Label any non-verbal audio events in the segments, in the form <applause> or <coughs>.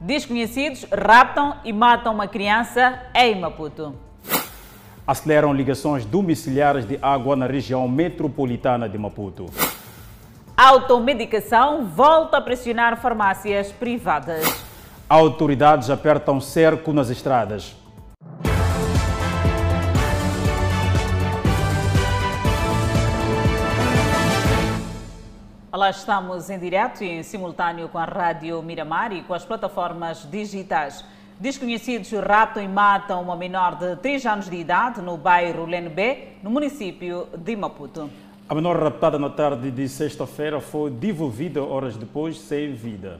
Desconhecidos raptam e matam uma criança em Maputo. Aceleram ligações domiciliares de água na região metropolitana de Maputo. Automedicação volta a pressionar farmácias privadas. Autoridades apertam cerco nas estradas. Olá, estamos em direto e em simultâneo com a Rádio Miramar e com as plataformas digitais. Desconhecidos raptam e matam uma menor de 3 anos de idade no bairro Lenbe, no município de Maputo. A menor raptada na tarde de sexta-feira foi devolvida horas depois sem vida.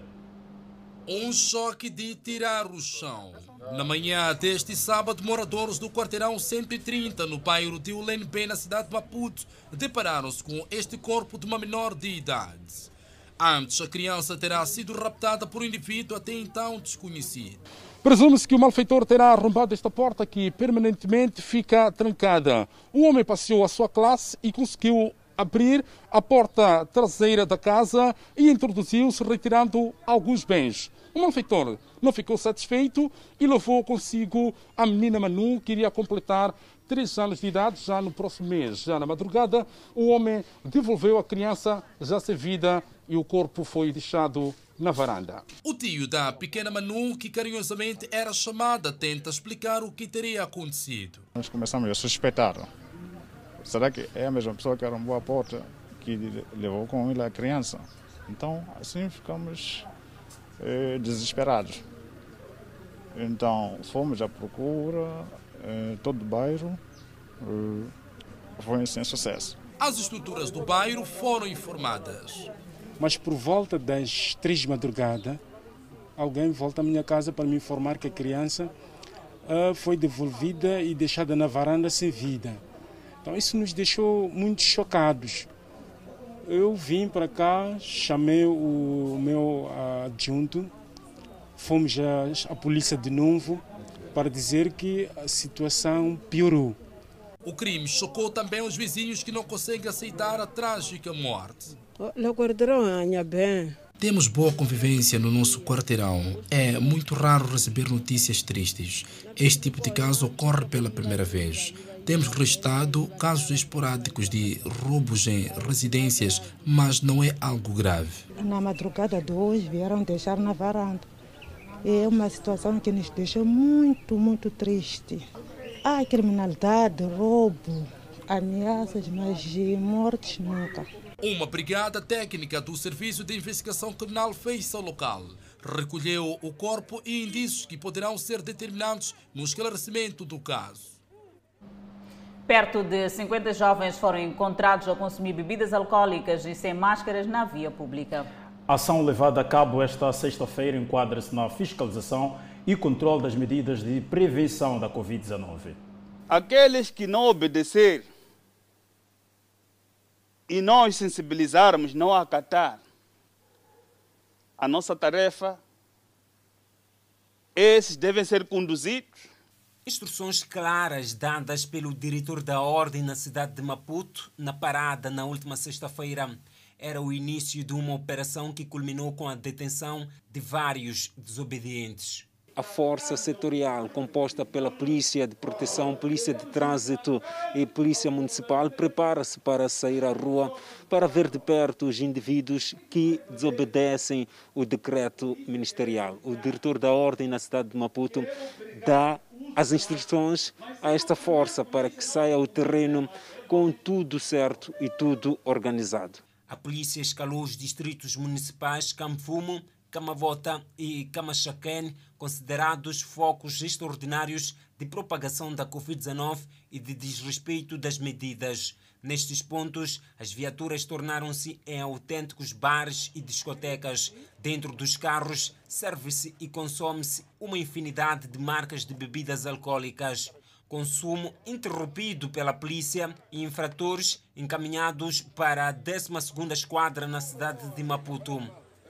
Um choque de tirar o chão. Na manhã deste sábado, moradores do quarteirão 130, no bairro de Ulenbe, na cidade de Maputo, depararam-se com este corpo de uma menor de idade. Antes, a criança terá sido raptada por um indivíduo até então desconhecido. Presume-se que o malfeitor terá arrombado esta porta que permanentemente fica trancada. O homem passeou a sua classe e conseguiu abrir a porta traseira da casa e introduziu-se retirando alguns bens. O malfeitor não ficou satisfeito e levou consigo a menina Manu, que iria completar três anos de idade já no próximo mês. Já na madrugada, o homem devolveu a criança já sem vida e o corpo foi deixado na varanda. O tio da pequena Manu, que carinhosamente era chamada, tenta explicar o que teria acontecido. Nós começamos a suspeitar. Será que é a mesma pessoa que arrombou a porta que levou com ele a criança? Então, assim ficamos eh, desesperados. Então, fomos à procura, eh, todo o bairro, eh, foi sem sucesso. As estruturas do bairro foram informadas. Mas por volta das três de madrugada, alguém volta à minha casa para me informar que a criança uh, foi devolvida e deixada na varanda sem vida. Então isso nos deixou muito chocados. Eu vim para cá, chamei o meu adjunto, fomos à, à polícia de novo para dizer que a situação piorou. O crime chocou também os vizinhos que não conseguem aceitar a trágica morte. Temos boa convivência no nosso quarteirão. É muito raro receber notícias tristes. Este tipo de caso ocorre pela primeira vez. Temos registrado casos esporádicos de roubos em residências, mas não é algo grave. Na madrugada de hoje vieram deixar na varanda. É uma situação que nos deixa muito, muito triste. Há criminalidade, roubo, ameaças, mas de mortes nunca. Uma brigada técnica do Serviço de Investigação Criminal fez ao local. Recolheu o corpo e indícios que poderão ser determinados no esclarecimento do caso. Perto de 50 jovens foram encontrados a consumir bebidas alcoólicas e sem máscaras na via pública. A ação levada a cabo esta sexta-feira enquadra-se na fiscalização e controle das medidas de prevenção da Covid-19. Aqueles que não obedecer e nós sensibilizarmos, não acatar, a nossa tarefa, esses devem ser conduzidos. Instruções claras dadas pelo diretor da ordem na cidade de Maputo, na parada na última sexta-feira, era o início de uma operação que culminou com a detenção de vários desobedientes. A força setorial, composta pela Polícia de Proteção, Polícia de Trânsito e Polícia Municipal, prepara-se para sair à rua para ver de perto os indivíduos que desobedecem o decreto ministerial. O diretor da Ordem na cidade de Maputo dá as instruções a esta força para que saia ao terreno com tudo certo e tudo organizado. A polícia escalou os distritos municipais Camfumo, Camavota e Camachaquén, considerados focos extraordinários de propagação da Covid-19 e de desrespeito das medidas. Nestes pontos, as viaturas tornaram-se em autênticos bares e discotecas. Dentro dos carros, serve-se e consome-se uma infinidade de marcas de bebidas alcoólicas. Consumo interrompido pela polícia e infratores encaminhados para a 12ª Esquadra na cidade de Maputo.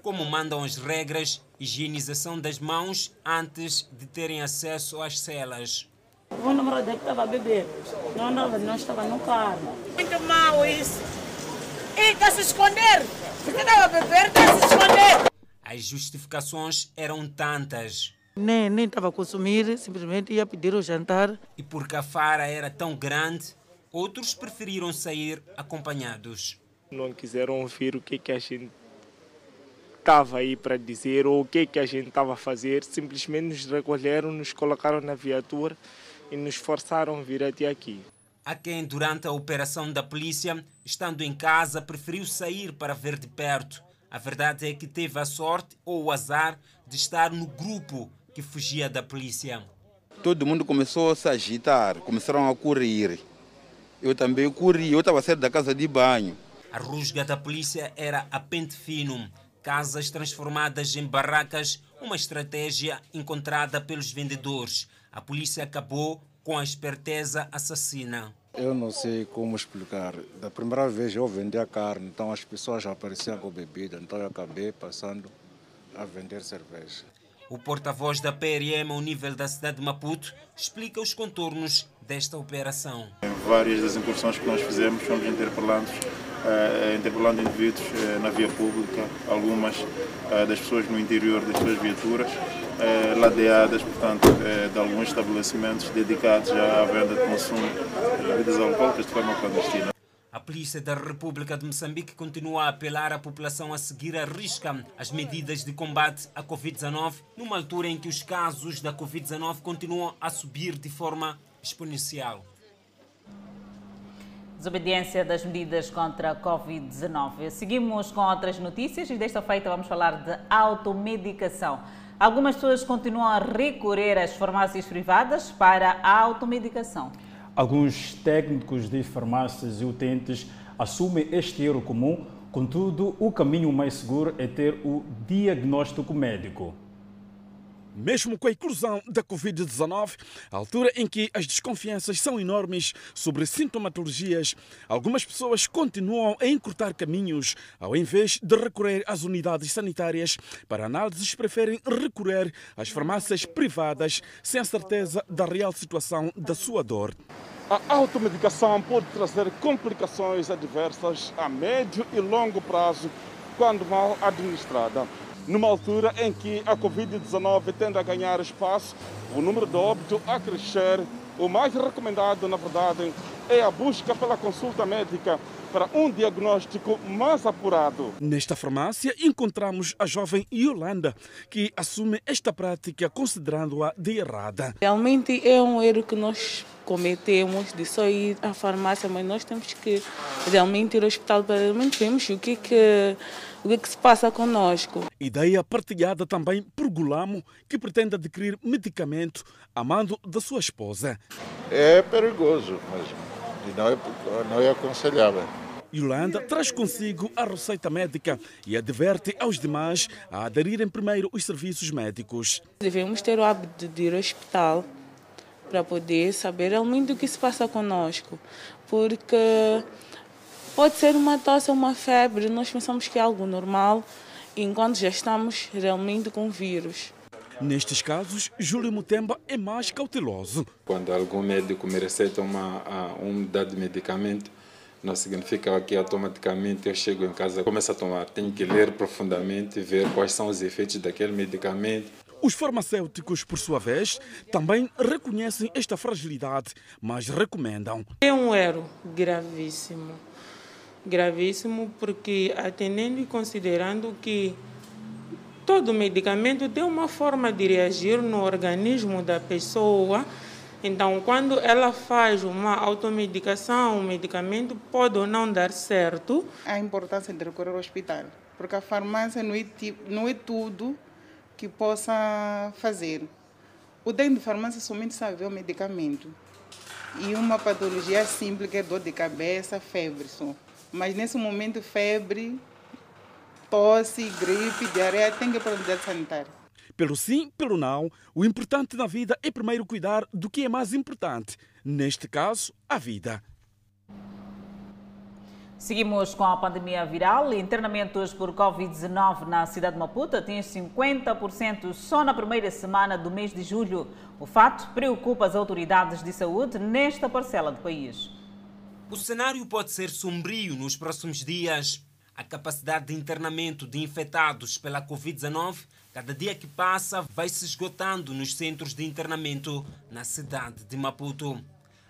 Como mandam as regras, higienização das mãos antes de terem acesso às celas. O namorado dele estava a beber. Não, não, não estava no carro. Muito mal isso. E está se esconder. Porque estava a beber, está se esconder. As justificações eram tantas. Nem nem estava a consumir, simplesmente ia pedir o jantar. E porque a fara era tão grande, outros preferiram sair acompanhados. Não quiseram ouvir o que, que a gente estava aí para dizer ou o que, que a gente estava a fazer, simplesmente nos recolheram, nos colocaram na viatura e nos forçaram a vir até aqui. Há quem, durante a operação da polícia, estando em casa, preferiu sair para ver de perto. A verdade é que teve a sorte ou o azar de estar no grupo que fugia da polícia. Todo mundo começou a se agitar, começaram a correr. Eu também corri, eu estava sair da casa de banho. A rusga da polícia era a pente fino. Casas transformadas em barracas, uma estratégia encontrada pelos vendedores. A polícia acabou com a esperteza assassina. Eu não sei como explicar. Da primeira vez eu vendi a carne, então as pessoas já apareciam com bebida, então eu acabei passando a vender cerveja. O porta-voz da PRM ao nível da cidade de Maputo explica os contornos desta operação. Várias das incursões que nós fizemos fomos interpelando, uh, interpelando indivíduos uh, na via pública, algumas uh, das pessoas no interior das suas viaturas, ladeadas, portanto, de alguns estabelecimentos dedicados à venda de consumo de bebidas alcoólicas de forma clandestina. A Polícia da República de Moçambique continua a apelar à população a seguir a risca as medidas de combate à Covid-19, numa altura em que os casos da Covid-19 continuam a subir de forma exponencial. Desobediência das medidas contra a Covid-19. Seguimos com outras notícias e desta feita vamos falar de automedicação. Algumas pessoas continuam a recorrer às farmácias privadas para a automedicação. Alguns técnicos de farmácias e utentes assumem este erro comum, contudo, o caminho mais seguro é ter o diagnóstico médico. Mesmo com a inclusão da Covid-19, a altura em que as desconfianças são enormes sobre sintomatologias, algumas pessoas continuam a encurtar caminhos. Ao invés de recorrer às unidades sanitárias para análises, preferem recorrer às farmácias privadas sem a certeza da real situação da sua dor. A automedicação pode trazer complicações adversas a médio e longo prazo quando mal administrada numa altura em que a Covid-19 tende a ganhar espaço, o número de óbito a crescer, o mais recomendado, na verdade, é a busca pela consulta médica para um diagnóstico mais apurado. Nesta farmácia encontramos a jovem Yolanda, que assume esta prática considerando-a de errada. Realmente é um erro que nós cometemos de só ir à farmácia, mas nós temos que realmente ir ao hospital para realmente vermos o que, que, o que, que se passa conosco. Ideia partilhada também por Gulamo, que pretende adquirir medicamento a mando da sua esposa. É perigoso, mas não é, não é aconselhável. Yolanda traz consigo a receita médica e adverte aos demais a aderirem primeiro os serviços médicos. Devemos ter o hábito de ir ao hospital para poder saber realmente o que se passa conosco, porque pode ser uma tosse ou uma febre, nós pensamos que é algo normal, enquanto já estamos realmente com vírus. Nestes casos, Júlio Mutemba é mais cauteloso. Quando algum médico me receita uma, unidade de medicamento, não significa que automaticamente eu chego em casa e começo a tomar. Tenho que ler profundamente, ver quais são os efeitos daquele medicamento. Os farmacêuticos, por sua vez, também reconhecem esta fragilidade, mas recomendam. É um erro gravíssimo. Gravíssimo porque, atendendo e considerando que todo medicamento tem uma forma de reagir no organismo da pessoa, então, quando ela faz uma automedicação, o medicamento pode ou não dar certo. A importância de recorrer ao hospital, porque a farmácia não é, não é tudo que possa fazer. O dentro de farmácia somente sabe o medicamento. E uma patologia simples que é dor de cabeça, febre só. Mas nesse momento, febre, tosse, gripe, diarreia, tem que ir para a unidade sanitária. Pelo sim, pelo não, o importante na vida é primeiro cuidar do que é mais importante. Neste caso, a vida. Seguimos com a pandemia viral. Internamentos por Covid-19 na cidade de Maputo atinge 50% só na primeira semana do mês de julho. O fato preocupa as autoridades de saúde nesta parcela do país. O cenário pode ser sombrio nos próximos dias. A capacidade de internamento de infectados pela Covid-19, cada dia que passa, vai se esgotando nos centros de internamento na cidade de Maputo.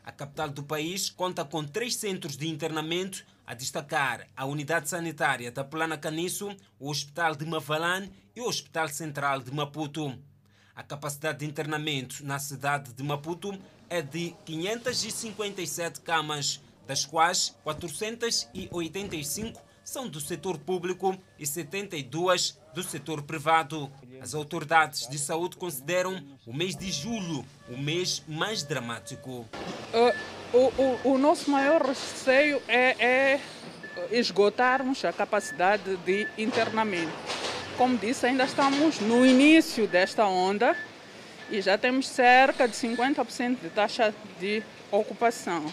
A capital do país conta com três centros de internamento, a destacar a unidade sanitária da Plana Caniço, o Hospital de Mavalane e o Hospital Central de Maputo. A capacidade de internamento na cidade de Maputo é de 557 camas, das quais 485 são do setor público e 72 do setor privado. As autoridades de saúde consideram o mês de julho o mês mais dramático. Uh, o, o, o, nosso maior receio é, é esgotarmos a capacidade de internamento. Como disse, ainda estamos no início desta onda e já temos cerca de 50% de taxa de ocupação.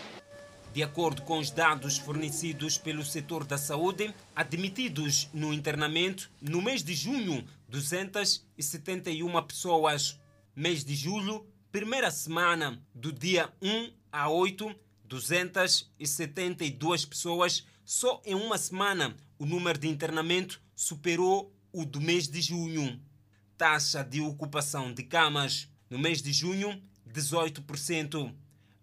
De acordo com os dados fornecidos pelo setor da saúde, admitidos no internamento, no mês de junho, 271 pessoas. Mês de julho, primeira semana, do dia 1 a 8, 272 pessoas. Só em uma semana, o número de internamento superou o do mês de junho. Taxa de ocupação de camas no mês de junho, 18%.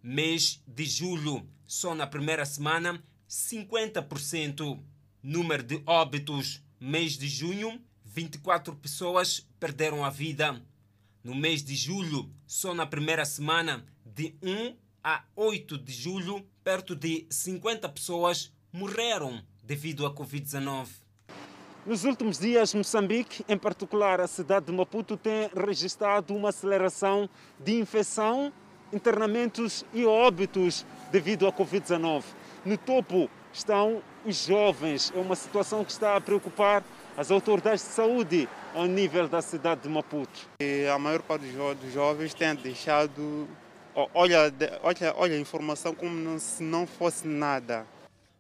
Mês de julho, só na primeira semana, 50%. Número de óbitos, mês de junho, 24 pessoas perderam a vida. No mês de julho, só na primeira semana, de 1 a 8 de julho, perto de 50 pessoas morreram devido à Covid-19. Nos últimos dias, Moçambique, em particular a cidade de Maputo, tem registrado uma aceleração de infecção, internamentos e óbitos devido à Covid-19. No topo estão os jovens. É uma situação que está a preocupar as autoridades de saúde ao nível da cidade de Maputo. E a maior parte dos jovens tem deixado, olha, olha, olha a informação como se não fosse nada.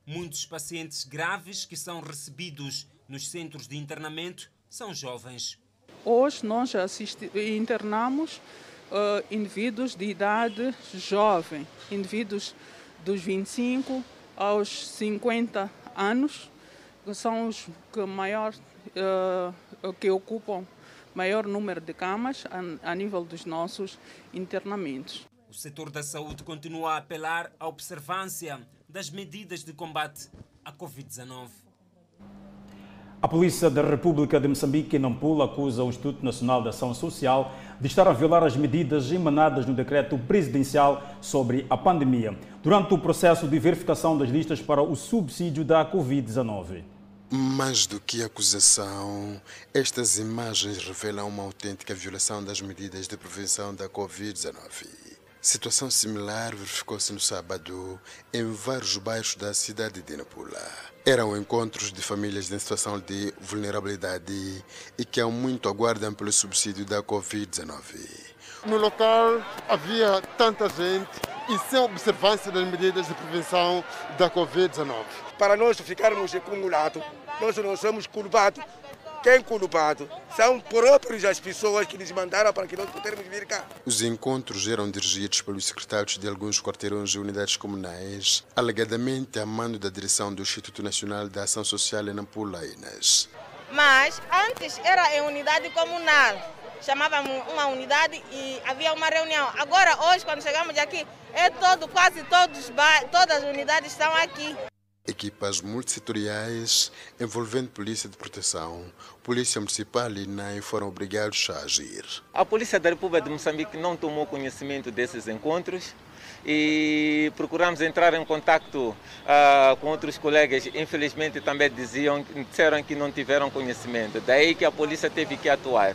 Muitos pacientes graves que são recebidos nos centros de internamento são jovens. Hoje nós assisti, internamos uh, indivíduos de idade jovem, indivíduos dos 25 aos 50 anos, que são os que, maior, uh, que ocupam maior número de camas a nível dos nossos internamentos. O setor da saúde continua a apelar à observância das medidas de combate à Covid-19. A Polícia da República de Moçambique, em Nampula, acusa o Instituto Nacional de Ação Social de estar a violar as medidas emanadas no decreto presidencial sobre a pandemia, durante o processo de verificação das listas para o subsídio da Covid-19. Mais do que acusação, estas imagens revelam uma autêntica violação das medidas de prevenção da Covid-19. Situação similar verificou-se no sábado em vários bairros da cidade de Nampula. Eram encontros de famílias em situação de vulnerabilidade e que há muito aguardam pelo subsídio da Covid-19. No local havia tanta gente e sem observância das medidas de prevenção da Covid-19. Para nós ficarmos acumulados, nós não somos culpados quem é culpado são próprios as pessoas que nos mandaram para que nós pudéssemos vir cá. Os encontros eram dirigidos pelos secretários de alguns quarteirões e unidades comunais, alegadamente a mando da direção do Instituto Nacional de Ação Social em Nampula, Inas. Mas antes era em unidade comunal. Chamávamos uma unidade e havia uma reunião. Agora, hoje, quando chegamos aqui, é todo, quase todos, todas as unidades estão aqui. Equipas multissetoriais envolvendo Polícia de Proteção, Polícia Municipal e NAI foram obrigados a agir. A Polícia da República de Moçambique não tomou conhecimento desses encontros e procuramos entrar em contato uh, com outros colegas. Infelizmente também diziam, disseram que não tiveram conhecimento. Daí que a polícia teve que atuar.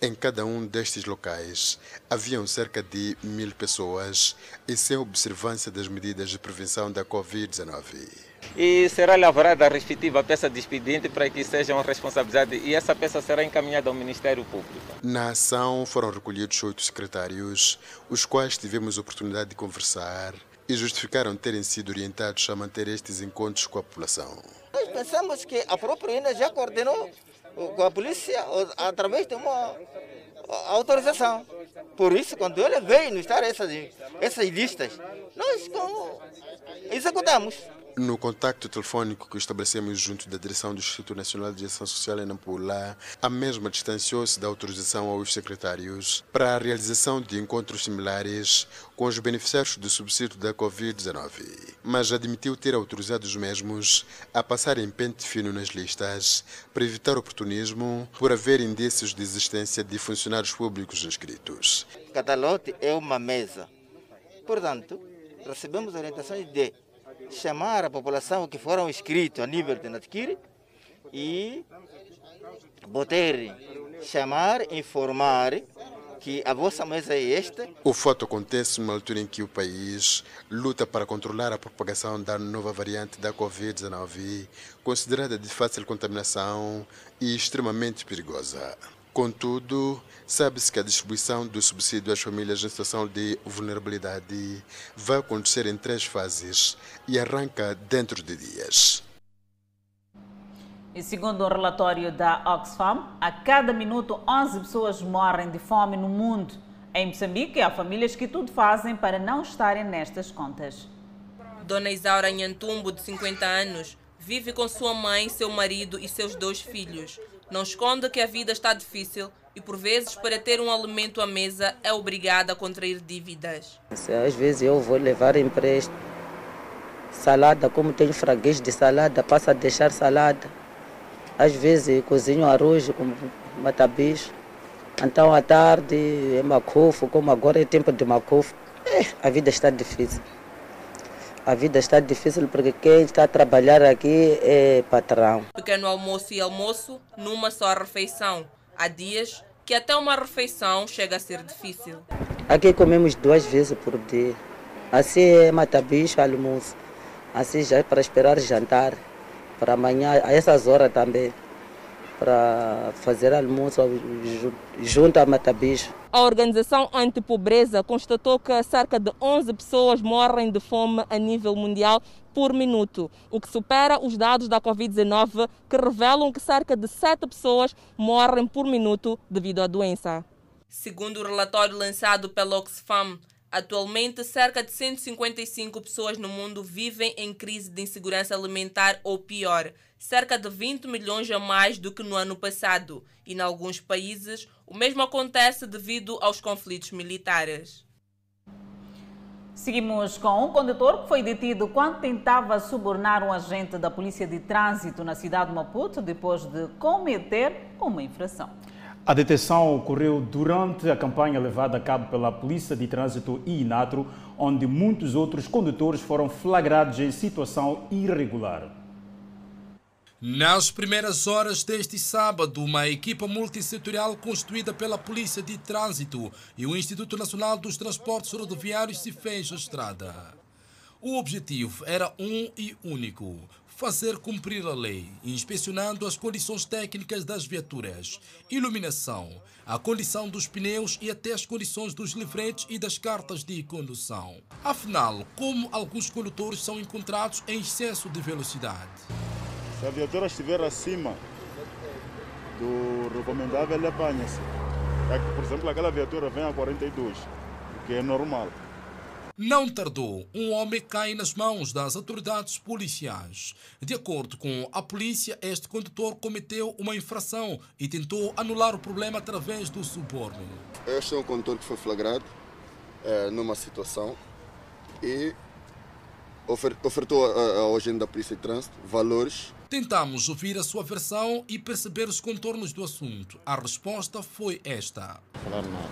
Em cada um destes locais haviam cerca de mil pessoas e sem observância das medidas de prevenção da Covid-19. E será lavrada a respectiva peça de expediente para que sejam responsabilizados e essa peça será encaminhada ao Ministério Público. Na ação foram recolhidos oito secretários, os quais tivemos a oportunidade de conversar e justificaram terem sido orientados a manter estes encontros com a população. Nós pensamos que a própria INA já coordenou com a polícia através de uma autorização. Por isso, quando ele veio nos dar essas, essas listas, nós executamos. No contacto telefônico que estabelecemos junto da direção do Instituto Nacional de Ação Social em Nampula, a mesma distanciou-se da autorização aos secretários para a realização de encontros similares com os beneficiários do subsídio da Covid-19, mas admitiu ter autorizado os mesmos a passar em pente fino nas listas para evitar oportunismo por haver indícios de existência de funcionários públicos inscritos. Catalote é uma mesa. Portanto, recebemos orientações de chamar a população que foram inscritos a nível de Natquiri e poder chamar, informar que a vossa mesa é esta. O fato acontece numa altura em que o país luta para controlar a propagação da nova variante da Covid-19, considerada de fácil contaminação e extremamente perigosa. Contudo, sabe-se que a distribuição do subsídio às famílias em situação de vulnerabilidade vai acontecer em três fases e arranca dentro de dias. E segundo o relatório da Oxfam, a cada minuto 11 pessoas morrem de fome no mundo. Em Moçambique, há famílias que tudo fazem para não estarem nestas contas. Dona Isaura Nhantumbo, de 50 anos, vive com sua mãe, seu marido e seus dois filhos. Não esconde que a vida está difícil e, por vezes, para ter um alimento à mesa, é obrigada a contrair dívidas. Às vezes eu vou levar empréstimo. Salada, como tenho fraguês de salada, passo a deixar salada. Às vezes cozinho arroz com matabicho. Então à tarde é macofo, como agora é tempo de macofo. É, a vida está difícil. A vida está difícil porque quem está a trabalhar aqui é patrão. Pequeno almoço e almoço numa só refeição. Há dias que até uma refeição chega a ser difícil. Aqui comemos duas vezes por dia. Assim é matabicho, almoço. Assim já é para esperar jantar. Para amanhã, a essas horas também. Para fazer almoço junto a matabicho. A organização anti-pobreza constatou que cerca de 11 pessoas morrem de fome a nível mundial por minuto, o que supera os dados da Covid-19, que revelam que cerca de 7 pessoas morrem por minuto devido à doença. Segundo o relatório lançado pela Oxfam, atualmente cerca de 155 pessoas no mundo vivem em crise de insegurança alimentar ou pior, cerca de 20 milhões a mais do que no ano passado, e em alguns países o mesmo acontece devido aos conflitos militares. Seguimos com um condutor que foi detido quando tentava subornar um agente da Polícia de Trânsito na cidade de Maputo depois de cometer uma infração. A detenção ocorreu durante a campanha levada a cabo pela Polícia de Trânsito e Inatro, onde muitos outros condutores foram flagrados em situação irregular. Nas primeiras horas deste sábado, uma equipa multissetorial constituída pela Polícia de Trânsito e o Instituto Nacional dos Transportes Rodoviários se fez a estrada. O objetivo era um e único: fazer cumprir a lei, inspecionando as condições técnicas das viaturas, iluminação, a condição dos pneus e até as condições dos livretes e das cartas de condução. Afinal, como alguns condutores são encontrados em excesso de velocidade? Se a viatura estiver acima do recomendável, ele apanha-se. Por exemplo, aquela viatura vem a 42, o que é normal. Não tardou, um homem cai nas mãos das autoridades policiais. De acordo com a polícia, este condutor cometeu uma infração e tentou anular o problema através do suborno. Este é um condutor que foi flagrado é, numa situação e ofer ofertou ao agente da Polícia de Trânsito valores Tentamos ouvir a sua versão e perceber os contornos do assunto. A resposta foi esta. Falar nada.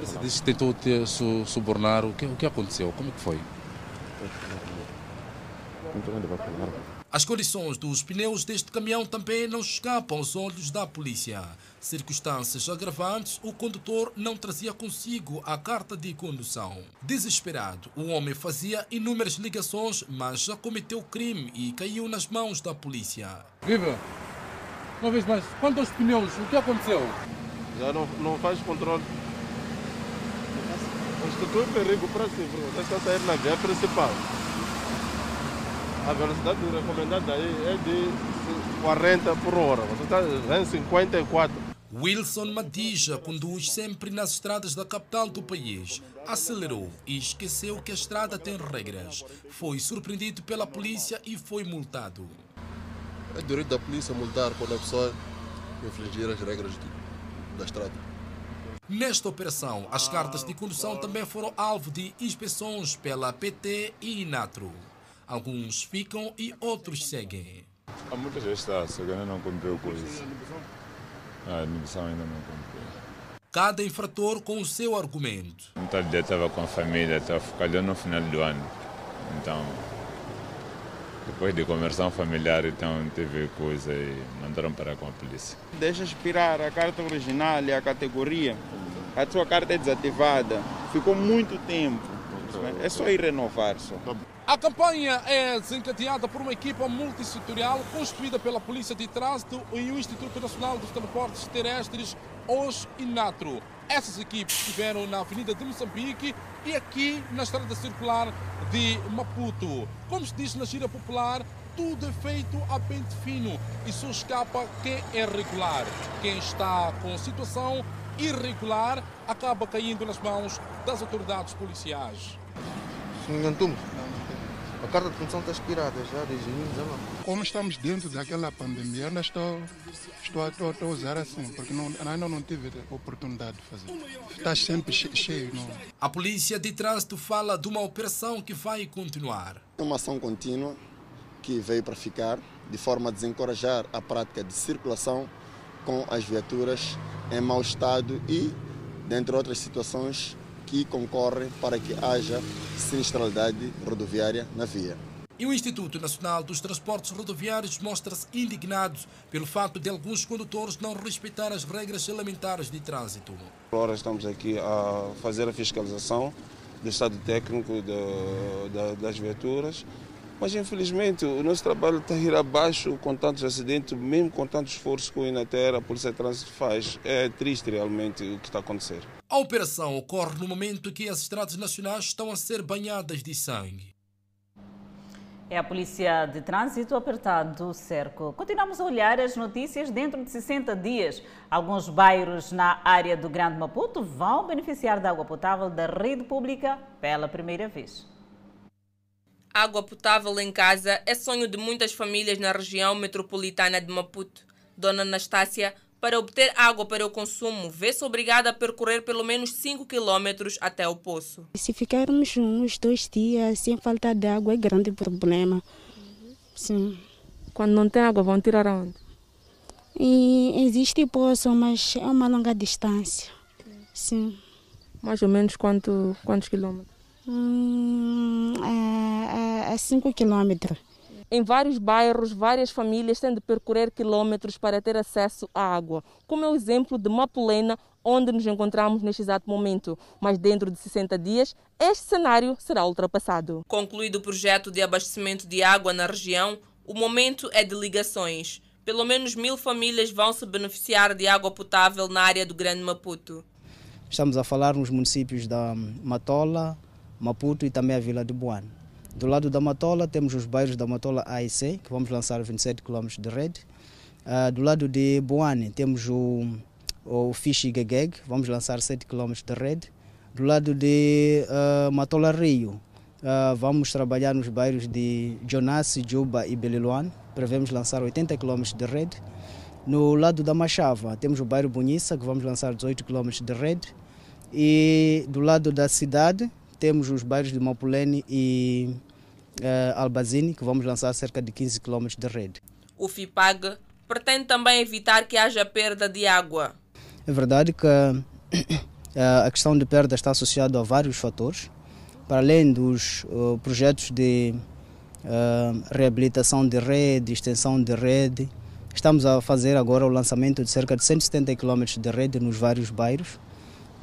Você disse que tentou te su subornar. O que, o que aconteceu? Como que foi? As condições dos pneus deste caminhão também não escapam aos olhos da polícia. Circunstâncias agravantes, o condutor não trazia consigo a carta de condução. Desesperado, o homem fazia inúmeras ligações, mas já cometeu crime e caiu nas mãos da polícia. Viva! Uma vez mais, quanto aos pneus, o que aconteceu? Já não, não faz controle. Constitui é perigo para si, está saindo na via principal. A velocidade recomendada é de 40 por hora. Você está em 54. Wilson Madija conduz sempre nas estradas da capital do país. Acelerou e esqueceu que a estrada tem regras. Foi surpreendido pela polícia e foi multado. É direito da polícia multar quando a pessoa infringir as regras de, da estrada. Nesta operação, as cartas de condução também foram alvo de inspeções pela PT e Inatro. Alguns ficam e outros seguem. Há muita gente está, só que ainda não cumpriu com isso. A admissão ainda não cumpriu. Cada infrator com o seu argumento. Um tal dia estava com a família, estava focado no final do ano. Então, depois de conversão familiar, então teve coisa e mandaram parar com a polícia. Deixa expirar a carta original e a categoria. A sua carta é desativada. Ficou muito tempo. É só ir renovar. Só. A campanha é desencadeada por uma equipa multissetorial constituída pela Polícia de Trânsito e o Instituto Nacional dos Transportes Terrestres, e Natro. Essas equipes estiveram na Avenida de Moçambique e aqui na Estrada Circular de Maputo. Como se diz na gira popular, tudo é feito a pente fino e só escapa quem é regular. Quem está com situação irregular acaba caindo nas mãos das autoridades policiais. A carta de condução está expirada já desde 2019. Como estamos dentro daquela pandemia, ainda estou, estou, estou, estou a usar assim, porque não, ainda não tive oportunidade de fazer. Está sempre cheio. Não? A polícia de trânsito fala de uma operação que vai continuar. É uma ação contínua que veio para ficar, de forma a desencorajar a prática de circulação com as viaturas em mau estado e, dentre outras situações, que concorrem para que haja sinistralidade rodoviária na via. E o Instituto Nacional dos Transportes Rodoviários mostra-se indignado pelo fato de alguns condutores não respeitar as regras elementares de trânsito. Agora estamos aqui a fazer a fiscalização do estado técnico de, de, das viaturas, mas infelizmente o nosso trabalho está a ir abaixo com tantos acidentes, mesmo com tanto esforço que o Inater, a Polícia de Trânsito faz. É triste realmente o que está a acontecer. A operação ocorre no momento que as estradas nacionais estão a ser banhadas de sangue. É a Polícia de Trânsito apertado o cerco. Continuamos a olhar as notícias dentro de 60 dias. Alguns bairros na área do Grande Maputo vão beneficiar da água potável da rede pública pela primeira vez. Água potável em casa é sonho de muitas famílias na região metropolitana de Maputo. Dona Anastácia para obter água para o consumo, vê-se obrigada a percorrer pelo menos 5 quilômetros até o poço. Se ficarmos uns dois dias sem falta de água, é grande problema. Sim. Quando não tem água, vão tirar aonde? E existe poço, mas é uma longa distância. Sim. Mais ou menos quanto, quantos quilômetros? Hum, é 5 quilômetros. Em vários bairros, várias famílias têm de percorrer quilômetros para ter acesso à água, como é o exemplo de Mapulena, onde nos encontramos neste exato momento. Mas dentro de 60 dias, este cenário será ultrapassado. Concluído o projeto de abastecimento de água na região, o momento é de ligações. Pelo menos mil famílias vão se beneficiar de água potável na área do Grande Maputo. Estamos a falar nos municípios da Matola, Maputo e também a Vila de Boane. Do lado da Matola temos os bairros da Matola A e C, que vamos lançar 27 km de rede. Uh, do lado de Boane temos o, o Fishi Gegeg, vamos lançar 7 km de rede. Do lado de uh, Matola Rio, uh, vamos trabalhar nos bairros de Jonas, Juba e Beliloane. Prevemos lançar 80 km de rede. No lado da Machava temos o bairro Bonissa, que vamos lançar 18 km de rede. E do lado da cidade temos os bairros de Mapulene e uh, Albazini, que vamos lançar cerca de 15 km de rede. O FIPAG pretende também evitar que haja perda de água. É verdade que <coughs> a questão de perda está associada a vários fatores, para além dos uh, projetos de uh, reabilitação de rede, extensão de rede. Estamos a fazer agora o lançamento de cerca de 170 km de rede nos vários bairros.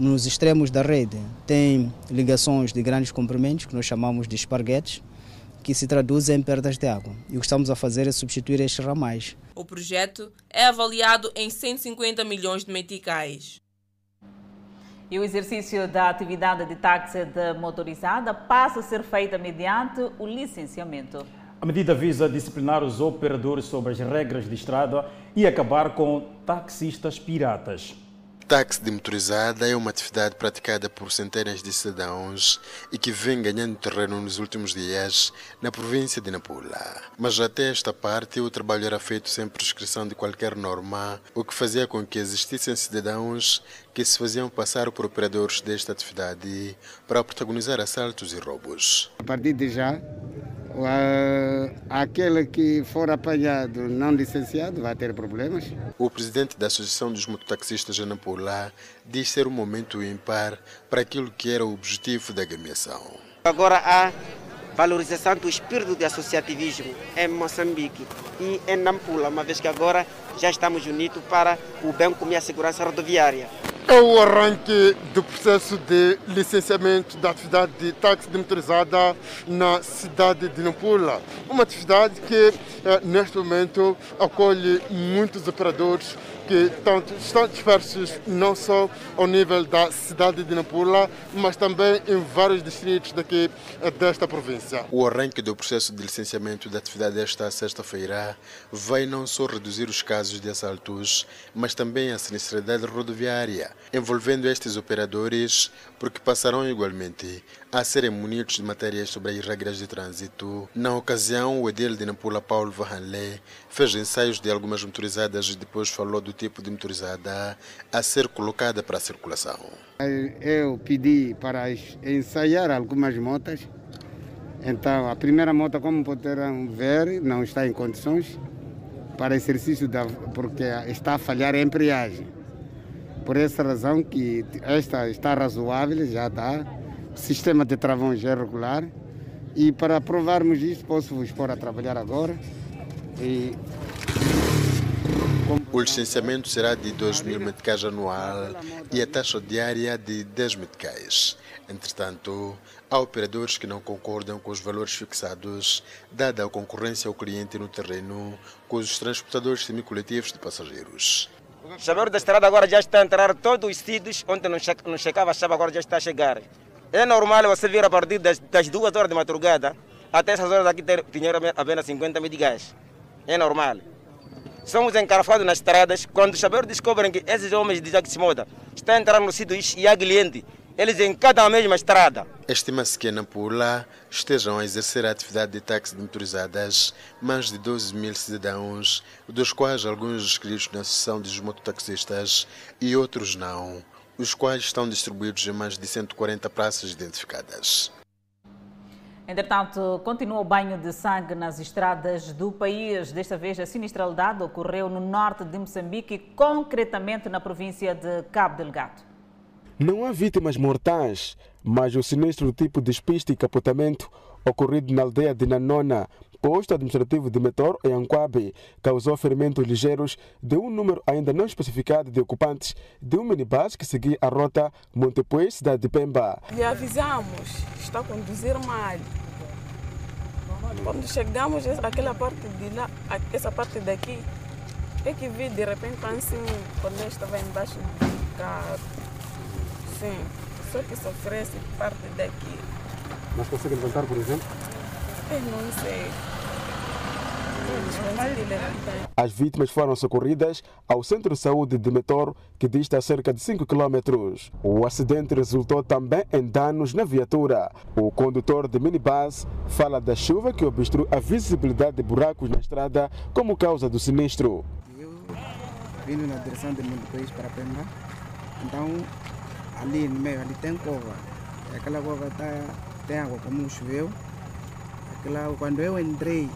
Nos extremos da rede tem ligações de grandes comprimentos, que nós chamamos de esparguetes, que se traduzem em perdas de água. E o que estamos a fazer é substituir estes ramais. O projeto é avaliado em 150 milhões de meticais. E o exercício da atividade de táxi de motorizada passa a ser feita mediante o licenciamento. A medida visa disciplinar os operadores sobre as regras de estrada e acabar com taxistas piratas. Táxi de motorizada é uma atividade praticada por centenas de cidadãos e que vem ganhando terreno nos últimos dias na província de Nampula. Mas até esta parte o trabalho era feito sem prescrição de qualquer norma, o que fazia com que existissem cidadãos que se faziam passar por operadores desta atividade para protagonizar assaltos e roubos. A partir de já, aquele que for apanhado não licenciado vai ter problemas. O presidente da Associação dos Mototaxistas de Nampula diz ser um momento ímpar para aquilo que era o objetivo da agremiação. Agora há valorização do espírito de associativismo em Moçambique e em Nampula, uma vez que agora já estamos unidos para o bem comum e a segurança rodoviária. É o arranque do processo de licenciamento da atividade de táxi motorizada na cidade de Nampula. Uma atividade que, neste momento, acolhe muitos operadores que tanto estão dispersos não só ao nível da cidade de Nampula, mas também em vários distritos daqui desta província. O arranque do processo de licenciamento da atividade desta sexta-feira vai não só reduzir os casos de assaltos, mas também a sinistralidade rodoviária, envolvendo estes operadores, porque passarão igualmente a serem munidos de matérias sobre as regras de trânsito. Na ocasião, o edil de Nampula, Paulo Vahanlé, fez ensaios de algumas motorizadas e depois falou do tipo de motorizada a ser colocada para a circulação. Eu pedi para ensaiar algumas motas. Então, a primeira moto, como poderão ver, não está em condições para exercício, da, porque está a falhar em embreagem. Por essa razão que esta está razoável, já está, o sistema de travões é regular. E para provarmos isso, posso vos pôr a trabalhar agora. E o licenciamento será de 2 mil meticais anual e a taxa diária de 10 meticais. Entretanto, há operadores que não concordam com os valores fixados, dada a concorrência ao cliente no terreno com os transportadores semicoletivos de passageiros. Chaveiro da estrada agora já está a entrar todos os sítios onde não, che não chegava a chave, agora já está a chegar. É normal você vir a partir das, das duas horas de madrugada até essas horas aqui ter dinheiro apenas 50 meticais. É normal. Somos encarafados nas estradas. Quando os descobrem que esses homens de Jaquismoda estão entrando no sítio e há cliente, eles encadam a mesma estrada. Estima-se que em Nampula estejam a exercer a atividade de táxi de motorizadas mais de 12 mil cidadãos, dos quais alguns inscritos na Associação dos Mototaxistas e outros não, os quais estão distribuídos em mais de 140 praças identificadas. Entretanto, continua o banho de sangue nas estradas do país. Desta vez, a sinistralidade ocorreu no norte de Moçambique, concretamente na província de Cabo Delgado. Não há vítimas mortais, mas o sinistro tipo de despiste e capotamento ocorrido na aldeia de Nanona, posto administrativo de Metor, em Anquabe, causou ferimentos ligeiros de um número ainda não especificado de ocupantes de um minibus que seguia a rota Montepuez, cidade de Pemba. E avisamos, está a conduzir mal. Quando chegamos àquela parte de lá, essa parte daqui, é que vi de repente assim, quando eu estava embaixo do carro. Sim, só que essa parte daqui. Mas consegue levantar, por exemplo? Eu não sei. As vítimas foram socorridas ao Centro de Saúde de Metor, que dista a cerca de 5 km. O acidente resultou também em danos na viatura. O condutor de minibus fala da chuva que obstrui a visibilidade de buracos na estrada como causa do sinistro. Eu vindo na direção de Montepuez para Pemba, então ali no meio ali tem cova. E aquela cova tá, tem água como choveu. Aquela, quando eu entrei,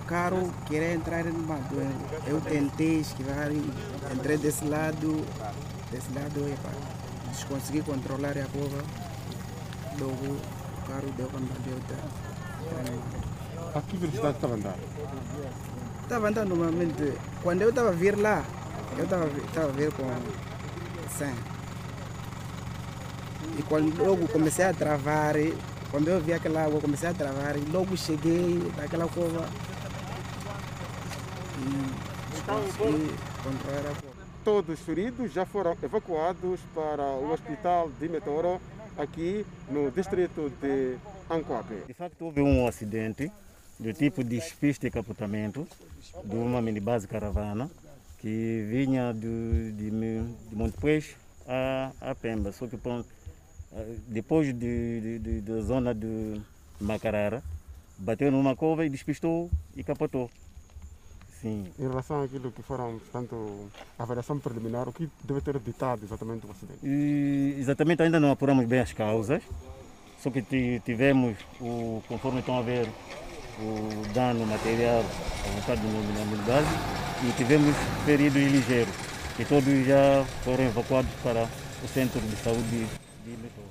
o carro queria entrar no mato. Eu tentei esquivar, entrei desse lado, desse lado, epa, consegui controlar a cova. Logo o carro deu quando deu. A que velocidade estava andando? Estava andando normalmente. Quando eu estava a vir lá, eu estava a vir com 100. E quando logo comecei a travar, quando eu vi aquela água, comecei a travar e logo cheguei daquela cova e consegui controlar a cova. Todos os feridos já foram evacuados para o hospital de Metoro, aqui no distrito de Ancoape. De facto, houve um acidente do tipo de despiste e capotamento de uma minibase caravana que vinha de, de, de Montepuez a, a Pemba. Só que pronto, depois de, de, de, da zona de Macarara, bateu numa cova e despistou e capotou. Sim. Em relação àquilo que foram, portanto, a avaliação preliminar, o que deve ter ditado exatamente o acidente? E, exatamente, ainda não apuramos bem as causas, só que tivemos, o, conforme estão a ver, o dano material avultado na minibase e tivemos feridos ligeiros, que todos já foram evacuados para o centro de saúde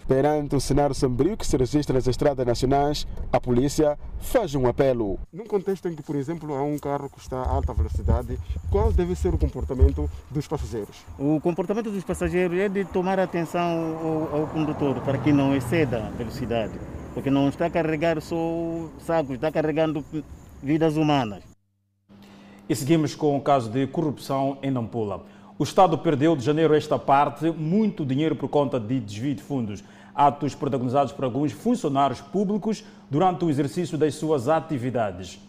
Perante o cenário sombrio que se registra nas estradas nacionais, a polícia faz um apelo. Num contexto em que, por exemplo, há um carro que está a alta velocidade, qual deve ser o comportamento dos passageiros? O comportamento dos passageiros é de tomar atenção ao, ao condutor para que não exceda a velocidade, porque não está a carregar só sacos, está carregando vidas humanas. E seguimos com o caso de corrupção em Nampula. O Estado perdeu de janeiro a esta parte muito dinheiro por conta de desvio de fundos. Atos protagonizados por alguns funcionários públicos durante o exercício das suas atividades.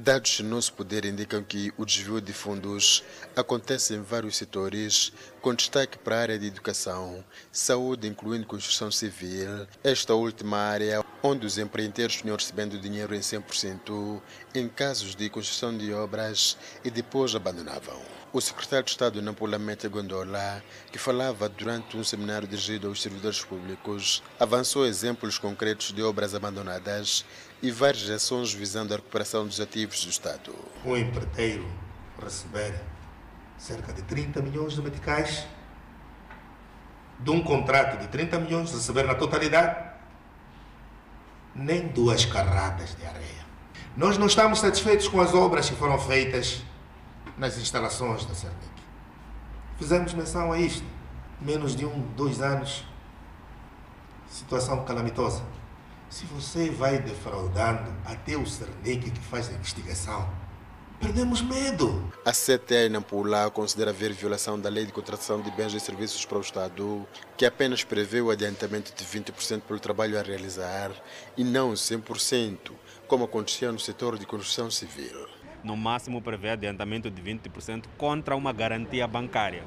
Dados no nosso poder indicam que o desvio de fundos acontece em vários setores, com destaque para a área de educação, saúde, incluindo construção civil, esta última área onde os empreiteiros vinham recebendo dinheiro em 100% em casos de construção de obras e depois abandonavam. O secretário de Estado Nampula Mete Gondola, que falava durante um seminário dirigido aos servidores públicos, avançou exemplos concretos de obras abandonadas e várias ações visando a recuperação dos ativos do Estado. Um empreiteiro receber cerca de 30 milhões de meticais, de um contrato de 30 milhões, receber na totalidade nem duas carradas de areia. Nós não estamos satisfeitos com as obras que foram feitas nas instalações da Cernic. Fizemos menção a isto. Menos de um, dois anos, situação calamitosa. Se você vai defraudando até o Cernic que faz a investigação, perdemos medo. A CTA em Nampula considera haver violação da lei de contratação de bens e serviços para o Estado, que apenas prevê o adiantamento de 20% pelo trabalho a realizar e não 100%, como acontecia no setor de construção civil no máximo prevê adiantamento de 20% contra uma garantia bancária.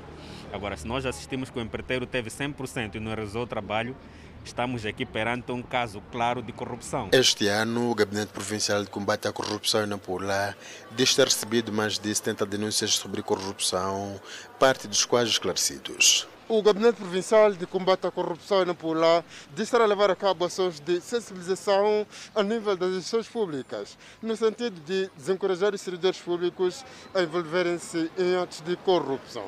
Agora, se nós assistimos que o empreiteiro teve 100% e não realizou o trabalho, estamos aqui perante um caso claro de corrupção. Este ano, o Gabinete Provincial de Combate à Corrupção em Nampula diz ter recebido mais de 70 denúncias sobre corrupção, parte dos quais esclarecidos. O Gabinete Provincial de Combate à Corrupção em Nampula diz estar a levar a cabo ações de sensibilização a nível das instituições públicas, no sentido de desencorajar os servidores públicos a envolverem-se em atos de corrupção.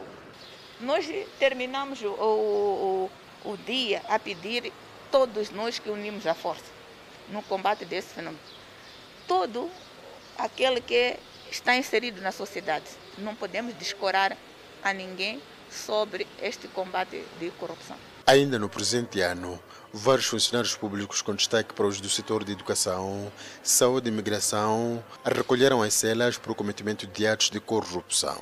Nós terminamos o, o, o dia a pedir todos nós que unimos a força no combate desse fenômeno. Todo aquele que está inserido na sociedade. Não podemos descorar a ninguém sobre este combate de corrupção. Ainda no presente ano, vários funcionários públicos com destaque para os do setor de educação, saúde e imigração recolheram as celas por cometimento de atos de corrupção.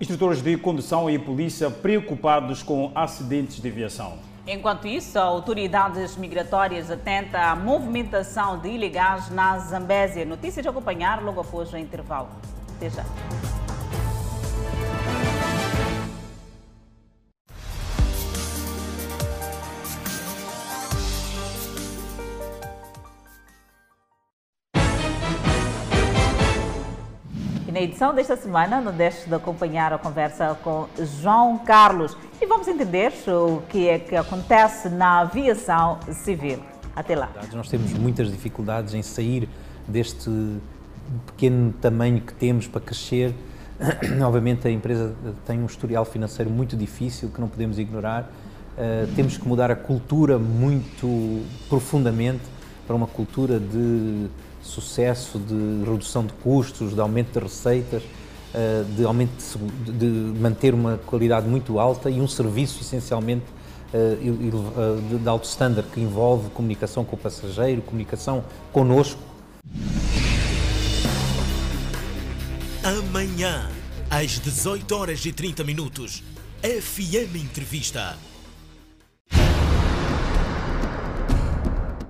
Instrutores de condução e polícia preocupados com acidentes de aviação. Enquanto isso, autoridades migratórias atentam à movimentação de ilegais na Zambésia. Notícia de acompanhar logo após o intervalo. Até já. Na edição desta semana, não deixe de acompanhar a conversa com João Carlos e vamos entender o que é que acontece na aviação civil. Até lá. Nós temos muitas dificuldades em sair deste pequeno tamanho que temos para crescer. <clears throat> Obviamente a empresa tem um historial financeiro muito difícil que não podemos ignorar. Uh, temos que mudar a cultura muito profundamente para uma cultura de sucesso de redução de custos, de aumento de receitas, eh, de, aumento de, de manter uma qualidade muito alta e um serviço essencialmente eh, de alto standard que envolve comunicação com o passageiro, comunicação conosco. Amanhã, às 18 horas e 30 minutos, FM Entrevista.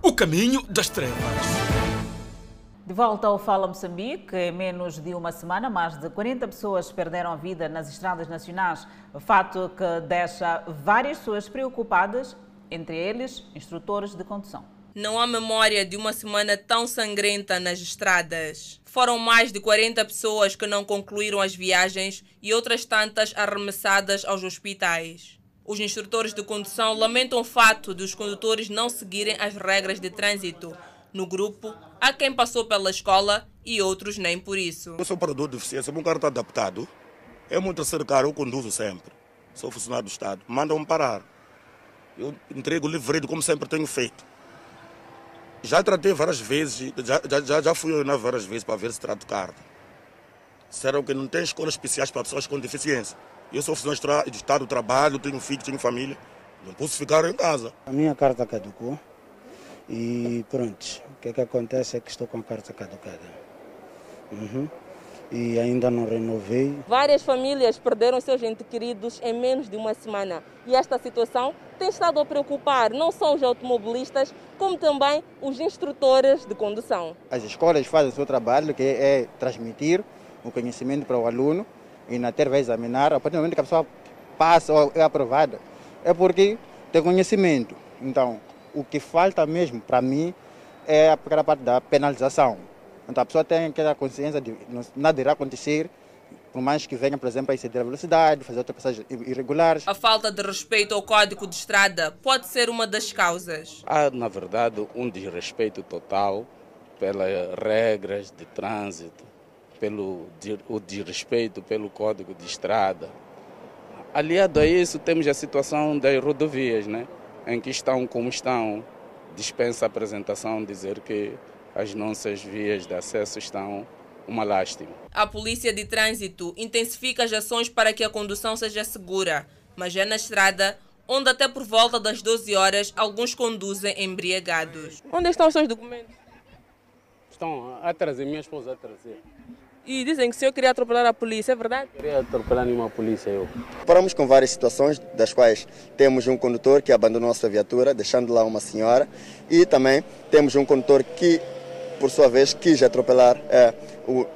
O caminho das trevas. De volta ao Fala Moçambique, em menos de uma semana, mais de 40 pessoas perderam a vida nas estradas nacionais. Fato que deixa várias pessoas preocupadas, entre eles instrutores de condução. Não há memória de uma semana tão sangrenta nas estradas. Foram mais de 40 pessoas que não concluíram as viagens e outras tantas arremessadas aos hospitais. Os instrutores de condução lamentam o fato de os condutores não seguirem as regras de trânsito. No grupo, há quem passou pela escola e outros nem por isso. Eu sou operador de deficiência, meu carro está adaptado. É meu terceiro carro, eu conduzo sempre. Sou funcionário do Estado. Mandam-me parar. Eu entrego livre como sempre tenho feito. Já tratei várias vezes, já, já, já fui olhar várias vezes para ver se trato carta. Disseram que não tem escolas especiais para pessoas com deficiência. Eu sou funcionário de Estado, trabalho, tenho filho, tenho família. Não posso ficar em casa. A minha carta caducou e pronto. O que, é que acontece é que estou com a carta caducada. Uhum. E ainda não renovei. Várias famílias perderam seus entes queridos em menos de uma semana. E esta situação tem estado a preocupar não só os automobilistas, como também os instrutores de condução. As escolas fazem o seu trabalho, que é transmitir o conhecimento para o aluno e na ter vai examinar, a partir do momento que a pessoa passa ou é aprovada, é porque tem conhecimento. Então, o que falta mesmo para mim é aquela parte da penalização. Então, a pessoa tem aquela consciência de nada irá acontecer, por mais que venha, por exemplo, a exceder a velocidade, fazer ultrapassagens irregulares. A falta de respeito ao código de estrada pode ser uma das causas. Há, na verdade, um desrespeito total pelas regras de trânsito, pelo o desrespeito pelo código de estrada. Aliado a isso, temos a situação das rodovias, né? Em que estão como estão. Dispensa a apresentação dizer que as nossas vias de acesso estão uma lástima. A Polícia de Trânsito intensifica as ações para que a condução seja segura, mas é na estrada onde até por volta das 12 horas alguns conduzem embriagados. Onde estão os seus documentos? Estão a trazer, minha esposa a trazer. E dizem que o senhor queria atropelar a polícia, é verdade? Queria atropelar nenhuma polícia, eu. Paramos com várias situações, das quais temos um condutor que abandonou a sua viatura, deixando lá uma senhora, e também temos um condutor que, por sua vez, quis atropelar é,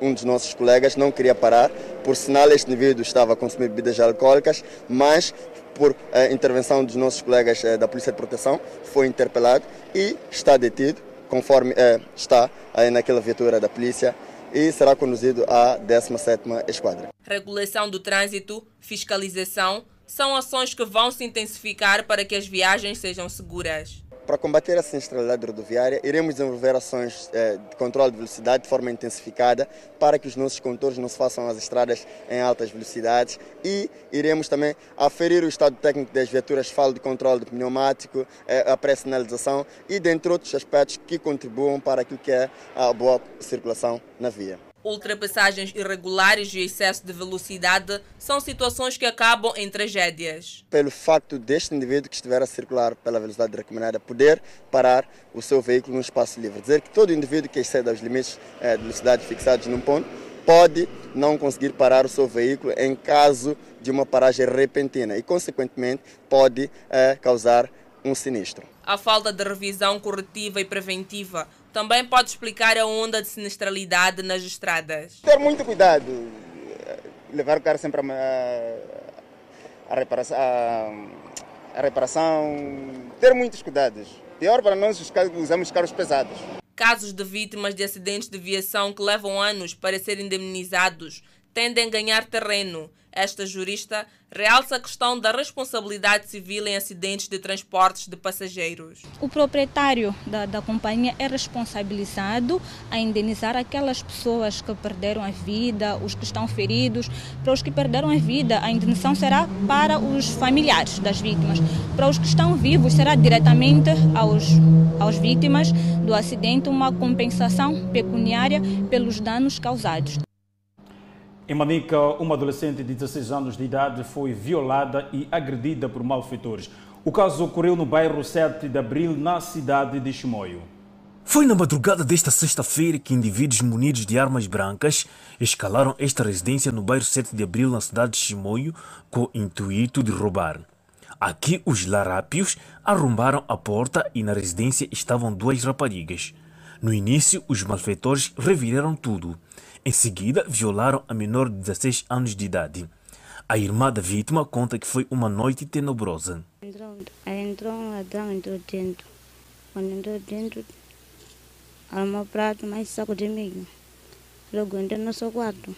um dos nossos colegas, não queria parar, por sinal este indivíduo estava a consumir bebidas alcoólicas, mas por é, intervenção dos nossos colegas é, da Polícia de Proteção, foi interpelado e está detido, conforme está aí naquela viatura da polícia e será conduzido à 17ª Esquadra. Regulação do trânsito, fiscalização, são ações que vão se intensificar para que as viagens sejam seguras. Para combater a sinistralidade rodoviária, iremos desenvolver ações eh, de controle de velocidade de forma intensificada para que os nossos condutores não se façam as estradas em altas velocidades e iremos também aferir o estado técnico das viaturas, falo de controle de pneumático, eh, a pré-sinalização e dentre outros aspectos que contribuam para aquilo que é a boa circulação na via. Ultrapassagens irregulares e excesso de velocidade são situações que acabam em tragédias. Pelo facto deste indivíduo que estiver a circular pela velocidade recomendada poder parar o seu veículo num espaço livre. Dizer que todo indivíduo que exceda os limites eh, de velocidade fixados num ponto pode não conseguir parar o seu veículo em caso de uma paragem repentina e, consequentemente, pode eh, causar um sinistro. A falta de revisão corretiva e preventiva também pode explicar a onda de sinistralidade nas estradas. Ter muito cuidado, levar o carro sempre a, a, reparação, a, a reparação, ter muitos cuidados. Pior para nós os que usamos carros pesados. Casos de vítimas de acidentes de viação que levam anos para serem indemnizados tendem a ganhar terreno. Esta jurista realça a questão da responsabilidade civil em acidentes de transportes de passageiros. O proprietário da, da companhia é responsabilizado a indenizar aquelas pessoas que perderam a vida, os que estão feridos. Para os que perderam a vida, a indenização será para os familiares das vítimas. Para os que estão vivos, será diretamente aos, aos vítimas do acidente uma compensação pecuniária pelos danos causados. Em Manica, uma adolescente de 16 anos de idade foi violada e agredida por malfeitores. O caso ocorreu no bairro 7 de Abril, na cidade de Chimoio. Foi na madrugada desta sexta-feira que indivíduos munidos de armas brancas escalaram esta residência no bairro 7 de Abril, na cidade de Chimoio, com o intuito de roubar. Aqui, os larápios arrombaram a porta e na residência estavam duas raparigas. No início, os malfeitores reviraram tudo. Em seguida, violaram a menor de 16 anos de idade. A irmã da vítima conta que foi uma noite tenebrosa. Entrou, um ladrão, entrou dentro. Quando entrou dentro, armou prato, mais saco de milho. Logo entrou no nosso quarto.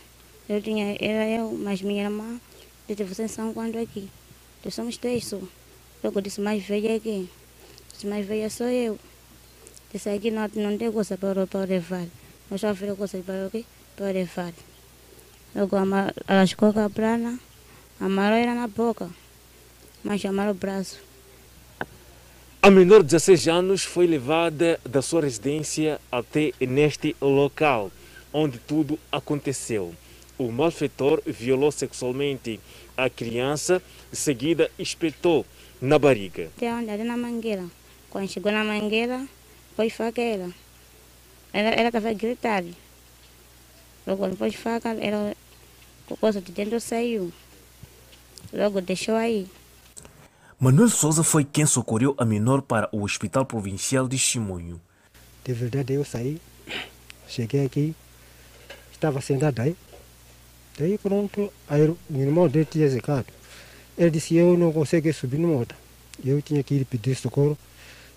Eu tinha, era eu, mas minha irmã, disse, vocês são quanto aqui? Nós somos três só. Logo disse, mais velha aqui. Disse, mais velha sou eu. Disse, aqui não, não tem coisa para, para levar. Nós só oferecemos coisa para o quê? Ficou com a plana, amarrou ela na boca, mas chamaram o braço. A menor de 16 anos foi levada da sua residência até neste local, onde tudo aconteceu. O malfeitor violou sexualmente a criança, de seguida espetou na barriga. Até onde? Ali na mangueira. Quando chegou na mangueira, foi faca ela. Ela estava a gritar. Logo depois faca, ela, coisa de dentro saiu. Logo deixou aí. Manuel Souza foi quem socorreu a menor para o Hospital Provincial de Chimunho. De verdade, eu saí, cheguei aqui, estava sentado aí. Daí pronto, aí o irmão dele tinha zicado. Ele disse, eu não consigo subir no moto. Eu tinha que ir pedir socorro.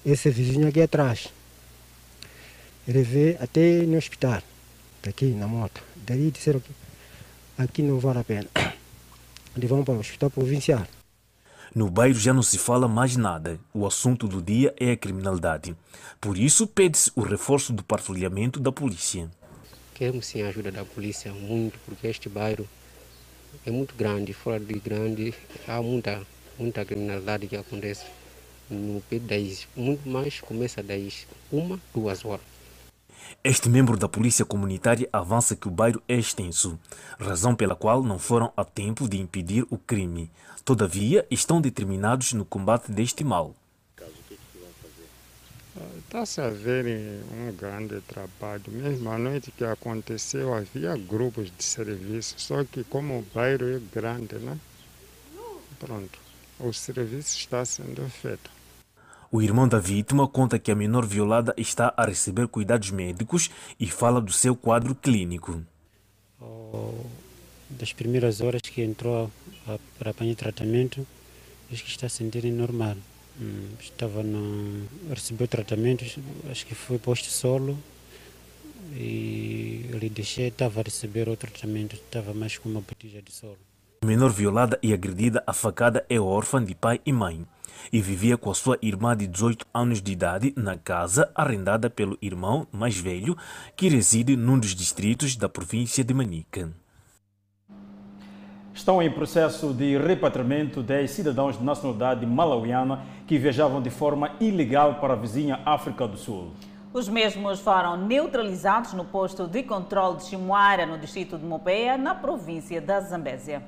Esse vizinho aqui atrás. Ele veio até no hospital, daqui na moto. Daí disseram que aqui não vale a pena. Eles <coughs> vão para o hospital provincial. No bairro já não se fala mais nada. O assunto do dia é a criminalidade. Por isso, pede-se o reforço do patrulhamento da polícia. Queremos sim a ajuda da polícia, muito, porque este bairro é muito grande. Fora de grande, há muita, muita criminalidade que acontece. No das, muito mais começa das uma, duas horas. Este membro da Polícia Comunitária avança que o bairro é extenso, razão pela qual não foram a tempo de impedir o crime. Todavia, estão determinados no combate deste mal. Está-se a ver um grande trabalho. Mesmo a noite que aconteceu, havia grupos de serviço, só que como o bairro é grande, né? Pronto, o serviço está sendo feito. O irmão da vítima conta que a menor violada está a receber cuidados médicos e fala do seu quadro clínico. Oh, das primeiras horas que entrou a, para apanhar tratamento, acho que está a sentir normal. Hum, estava no, recebeu tratamento, acho que foi posto solo e ele deixei, estava a receber o tratamento, estava mais com uma botija de solo. A menor violada e agredida a facada é órfã de pai e mãe e vivia com a sua irmã de 18 anos de idade na casa arrendada pelo irmão mais velho que reside num dos distritos da província de Manica. Estão em processo de repatriamento 10 cidadãos de nacionalidade malauiana que viajavam de forma ilegal para a vizinha África do Sul. Os mesmos foram neutralizados no posto de controle de Chimoara, no distrito de Mopeia, na província da Zambésia.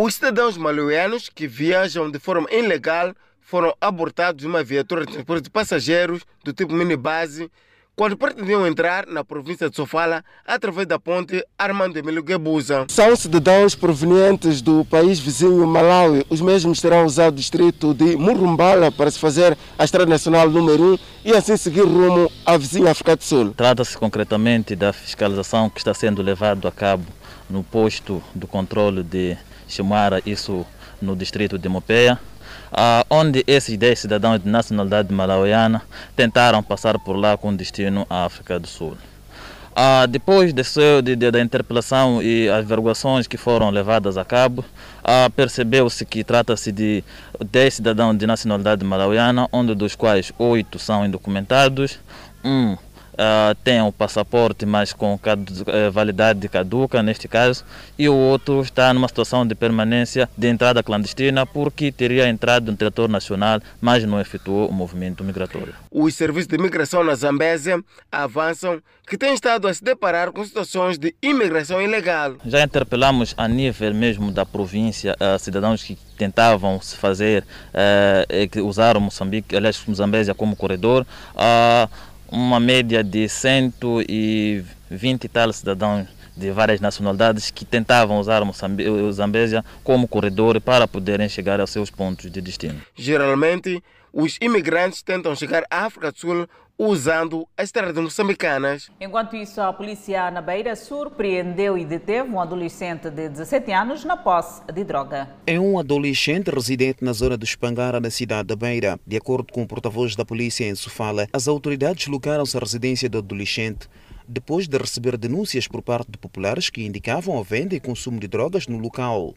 Os cidadãos malauianos que viajam de forma ilegal foram abortados de uma viatura de transporte de passageiros do tipo minibase quando pretendiam entrar na província de Sofala através da ponte Armando Emílio Guebuza. São cidadãos provenientes do país vizinho Malawi. Os mesmos terão usado o distrito de Murumbala para se fazer a estrada nacional número 1 e assim seguir rumo à vizinha África do Sul. Trata-se concretamente da fiscalização que está sendo levado a cabo no posto do controle de Chimara, isso no distrito de Mopeia, onde esses 10 cidadãos de nacionalidade malauiana tentaram passar por lá com destino à África do Sul. Ah, depois de seu, de, de, da interpelação e as averiguações que foram levadas a cabo, ah, percebeu-se que trata-se de 10 cidadãos de nacionalidade malauiana, onde dos quais 8 são indocumentados, um Uh, tem o passaporte, mas com uh, validade caduca, neste caso, e o outro está numa situação de permanência de entrada clandestina porque teria entrado no território nacional, mas não efetuou o movimento migratório. Os serviços de imigração na Zambésia avançam que têm estado a se deparar com situações de imigração ilegal. Já interpelamos a nível mesmo da província uh, cidadãos que tentavam se fazer, que usaram Moçambique, aliás, Zambésia como corredor uma média de 120 e tal cidadãos de várias nacionalidades que tentavam usar o Zambésia como corredor para poderem chegar aos seus pontos de destino. Geralmente, os imigrantes tentam chegar à África do Sul usando as estradas moçambicanas. Enquanto isso, a polícia na Beira surpreendeu e deteve um adolescente de 17 anos na posse de droga. É um adolescente residente na zona do Espangara, na cidade da Beira. De acordo com o porta-voz da polícia em Sofala, as autoridades locaram-se à residência do adolescente depois de receber denúncias por parte de populares que indicavam a venda e consumo de drogas no local.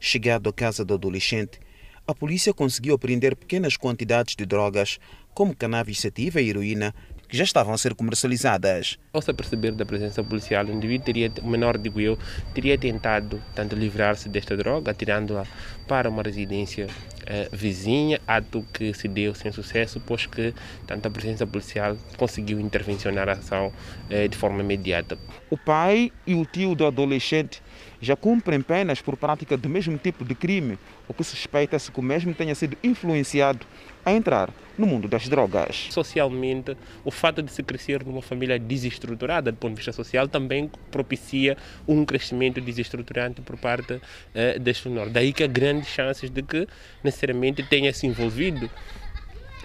Chegado à casa do adolescente, a polícia conseguiu apreender pequenas quantidades de drogas, como cannabis sativa e heroína, que já estavam a ser comercializadas. Ao se aperceber da presença policial, o indivíduo teria, o menor, digo eu, teria tentado tanto livrar-se desta droga, tirando-a para uma residência eh, vizinha, ato que se deu sem sucesso, pois que tanto a presença policial conseguiu intervencionar a ação eh, de forma imediata. O pai e o tio do adolescente já cumprem penas por prática do mesmo tipo de crime, o que suspeita-se que o mesmo tenha sido influenciado a entrar no mundo das drogas. Socialmente, o fato de se crescer numa família desestruturada do ponto de vista social também propicia um crescimento desestruturante por parte eh, deste menor. Daí que há grandes chances de que necessariamente tenha se envolvido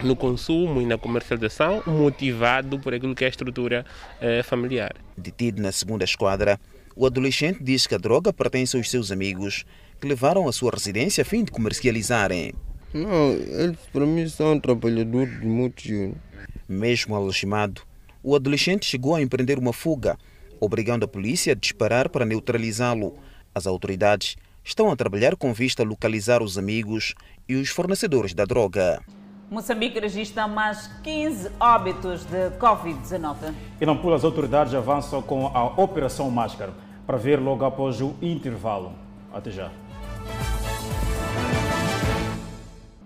no consumo e na comercialização motivado por aquilo que é a estrutura eh, familiar. Detido na segunda esquadra, o adolescente diz que a droga pertence aos seus amigos, que levaram à sua residência a fim de comercializarem. Não, eles para mim são trabalhadores de muitos Mesmo algemado, o adolescente chegou a empreender uma fuga, obrigando a polícia a disparar para neutralizá-lo. As autoridades estão a trabalhar com vista a localizar os amigos e os fornecedores da droga. Moçambique registra mais 15 óbitos de Covid-19. E não por as autoridades avançam com a Operação Máscara, para ver logo após o intervalo. Até já.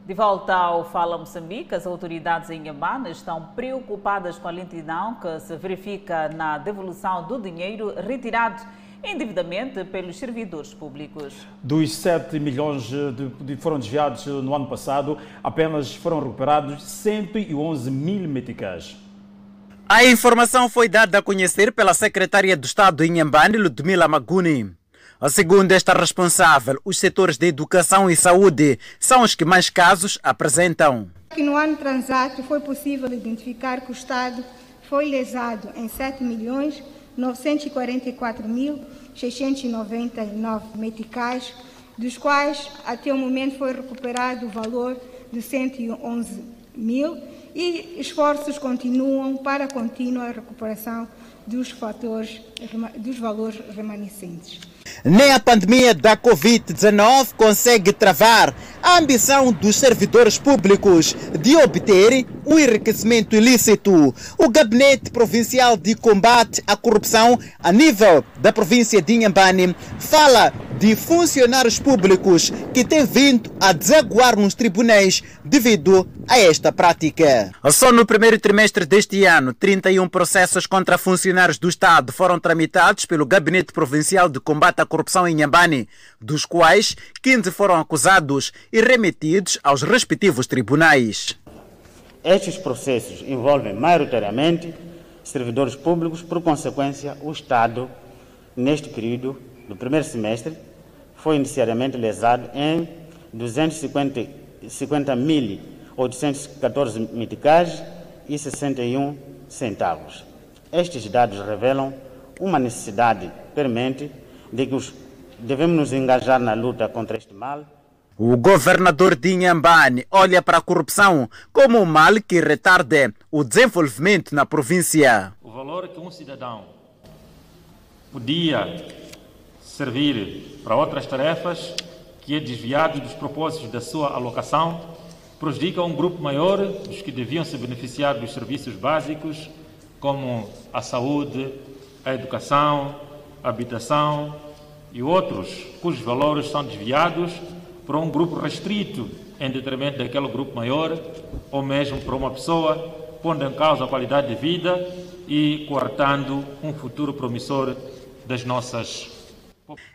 De volta ao Fala Moçambique, as autoridades em Inhambane estão preocupadas com a lentidão que se verifica na devolução do dinheiro retirado indevidamente pelos servidores públicos. Dos 7 milhões de, de foram desviados no ano passado, apenas foram recuperados 111 mil meticais. A informação foi dada a conhecer pela secretária do Estado em Inhambane, Ludmila Maguni. Segundo esta responsável, os setores de educação e saúde são os que mais casos apresentam. No ano transato foi possível identificar que o Estado foi lesado em 7 milhões 944.699 meticais, dos quais até o momento foi recuperado o valor de 111 mil e esforços continuam para a contínua recuperação dos, fatores, dos valores remanescentes. Nem a pandemia da Covid-19 consegue travar a ambição dos servidores públicos de obter o enriquecimento ilícito. O Gabinete Provincial de Combate à Corrupção, a nível da província de Inhambane, fala de funcionários públicos que têm vindo a desaguar nos tribunais devido a esta prática. Só no primeiro trimestre deste ano, 31 processos contra funcionários do Estado foram tramitados pelo Gabinete Provincial de Combate à Corrupção em Inhambane, dos quais 15 foram acusados e remetidos aos respectivos tribunais. Estes processos envolvem maioritariamente servidores públicos, por consequência, o Estado, neste período do primeiro semestre, foi inicialmente lesado em 250.814 meticais e 61 centavos. Estes dados revelam uma necessidade premente de que os, devemos nos engajar na luta contra este mal o governador de Inhambane olha para a corrupção como um mal que retarda o desenvolvimento na província. O valor que um cidadão podia servir para outras tarefas, que é desviado dos propósitos da sua alocação, prejudica um grupo maior dos que deviam se beneficiar dos serviços básicos, como a saúde, a educação, a habitação e outros, cujos valores são desviados para um grupo restrito em detrimento daquele grupo maior, ou mesmo para uma pessoa, pondo em causa a qualidade de vida e coartando um futuro promissor das nossas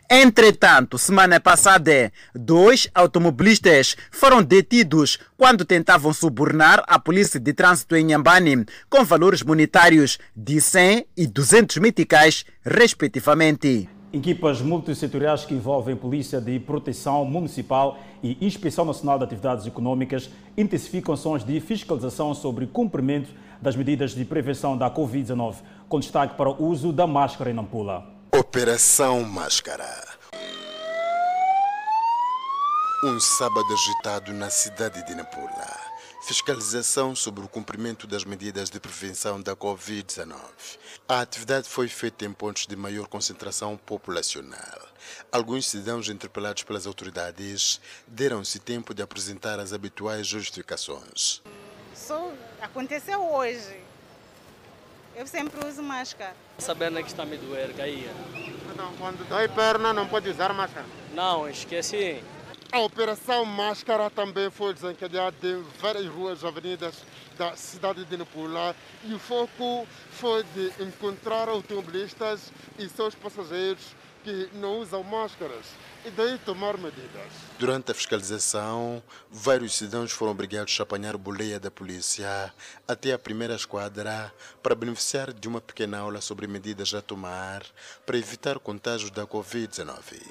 Entretanto, semana passada, dois automobilistas foram detidos quando tentavam subornar a polícia de trânsito em Nhambane com valores monetários de 100 e 200 meticais, respectivamente. Equipas multissetoriais que envolvem Polícia de Proteção Municipal e Inspeção Nacional de Atividades Econômicas intensificam ações de fiscalização sobre cumprimento das medidas de prevenção da Covid-19, com destaque para o uso da máscara em Nampula. Operação Máscara. Um sábado agitado na cidade de Nampula. Fiscalização sobre o cumprimento das medidas de prevenção da Covid-19. A atividade foi feita em pontos de maior concentração populacional. Alguns cidadãos interpelados pelas autoridades deram-se tempo de apresentar as habituais justificações. Só aconteceu hoje. Eu sempre uso máscara. Sabendo que está me doer, caía. Então, quando dói perna, não pode usar máscara? Não, esqueci. A operação Máscara também foi desencadeada em várias ruas e avenidas da cidade de Nampula e o foco foi de encontrar automobilistas e seus passageiros que não usam máscaras e daí tomar medidas. Durante a fiscalização, vários cidadãos foram obrigados a apanhar boleia da polícia até a primeira esquadra para beneficiar de uma pequena aula sobre medidas a tomar para evitar contágios da Covid-19.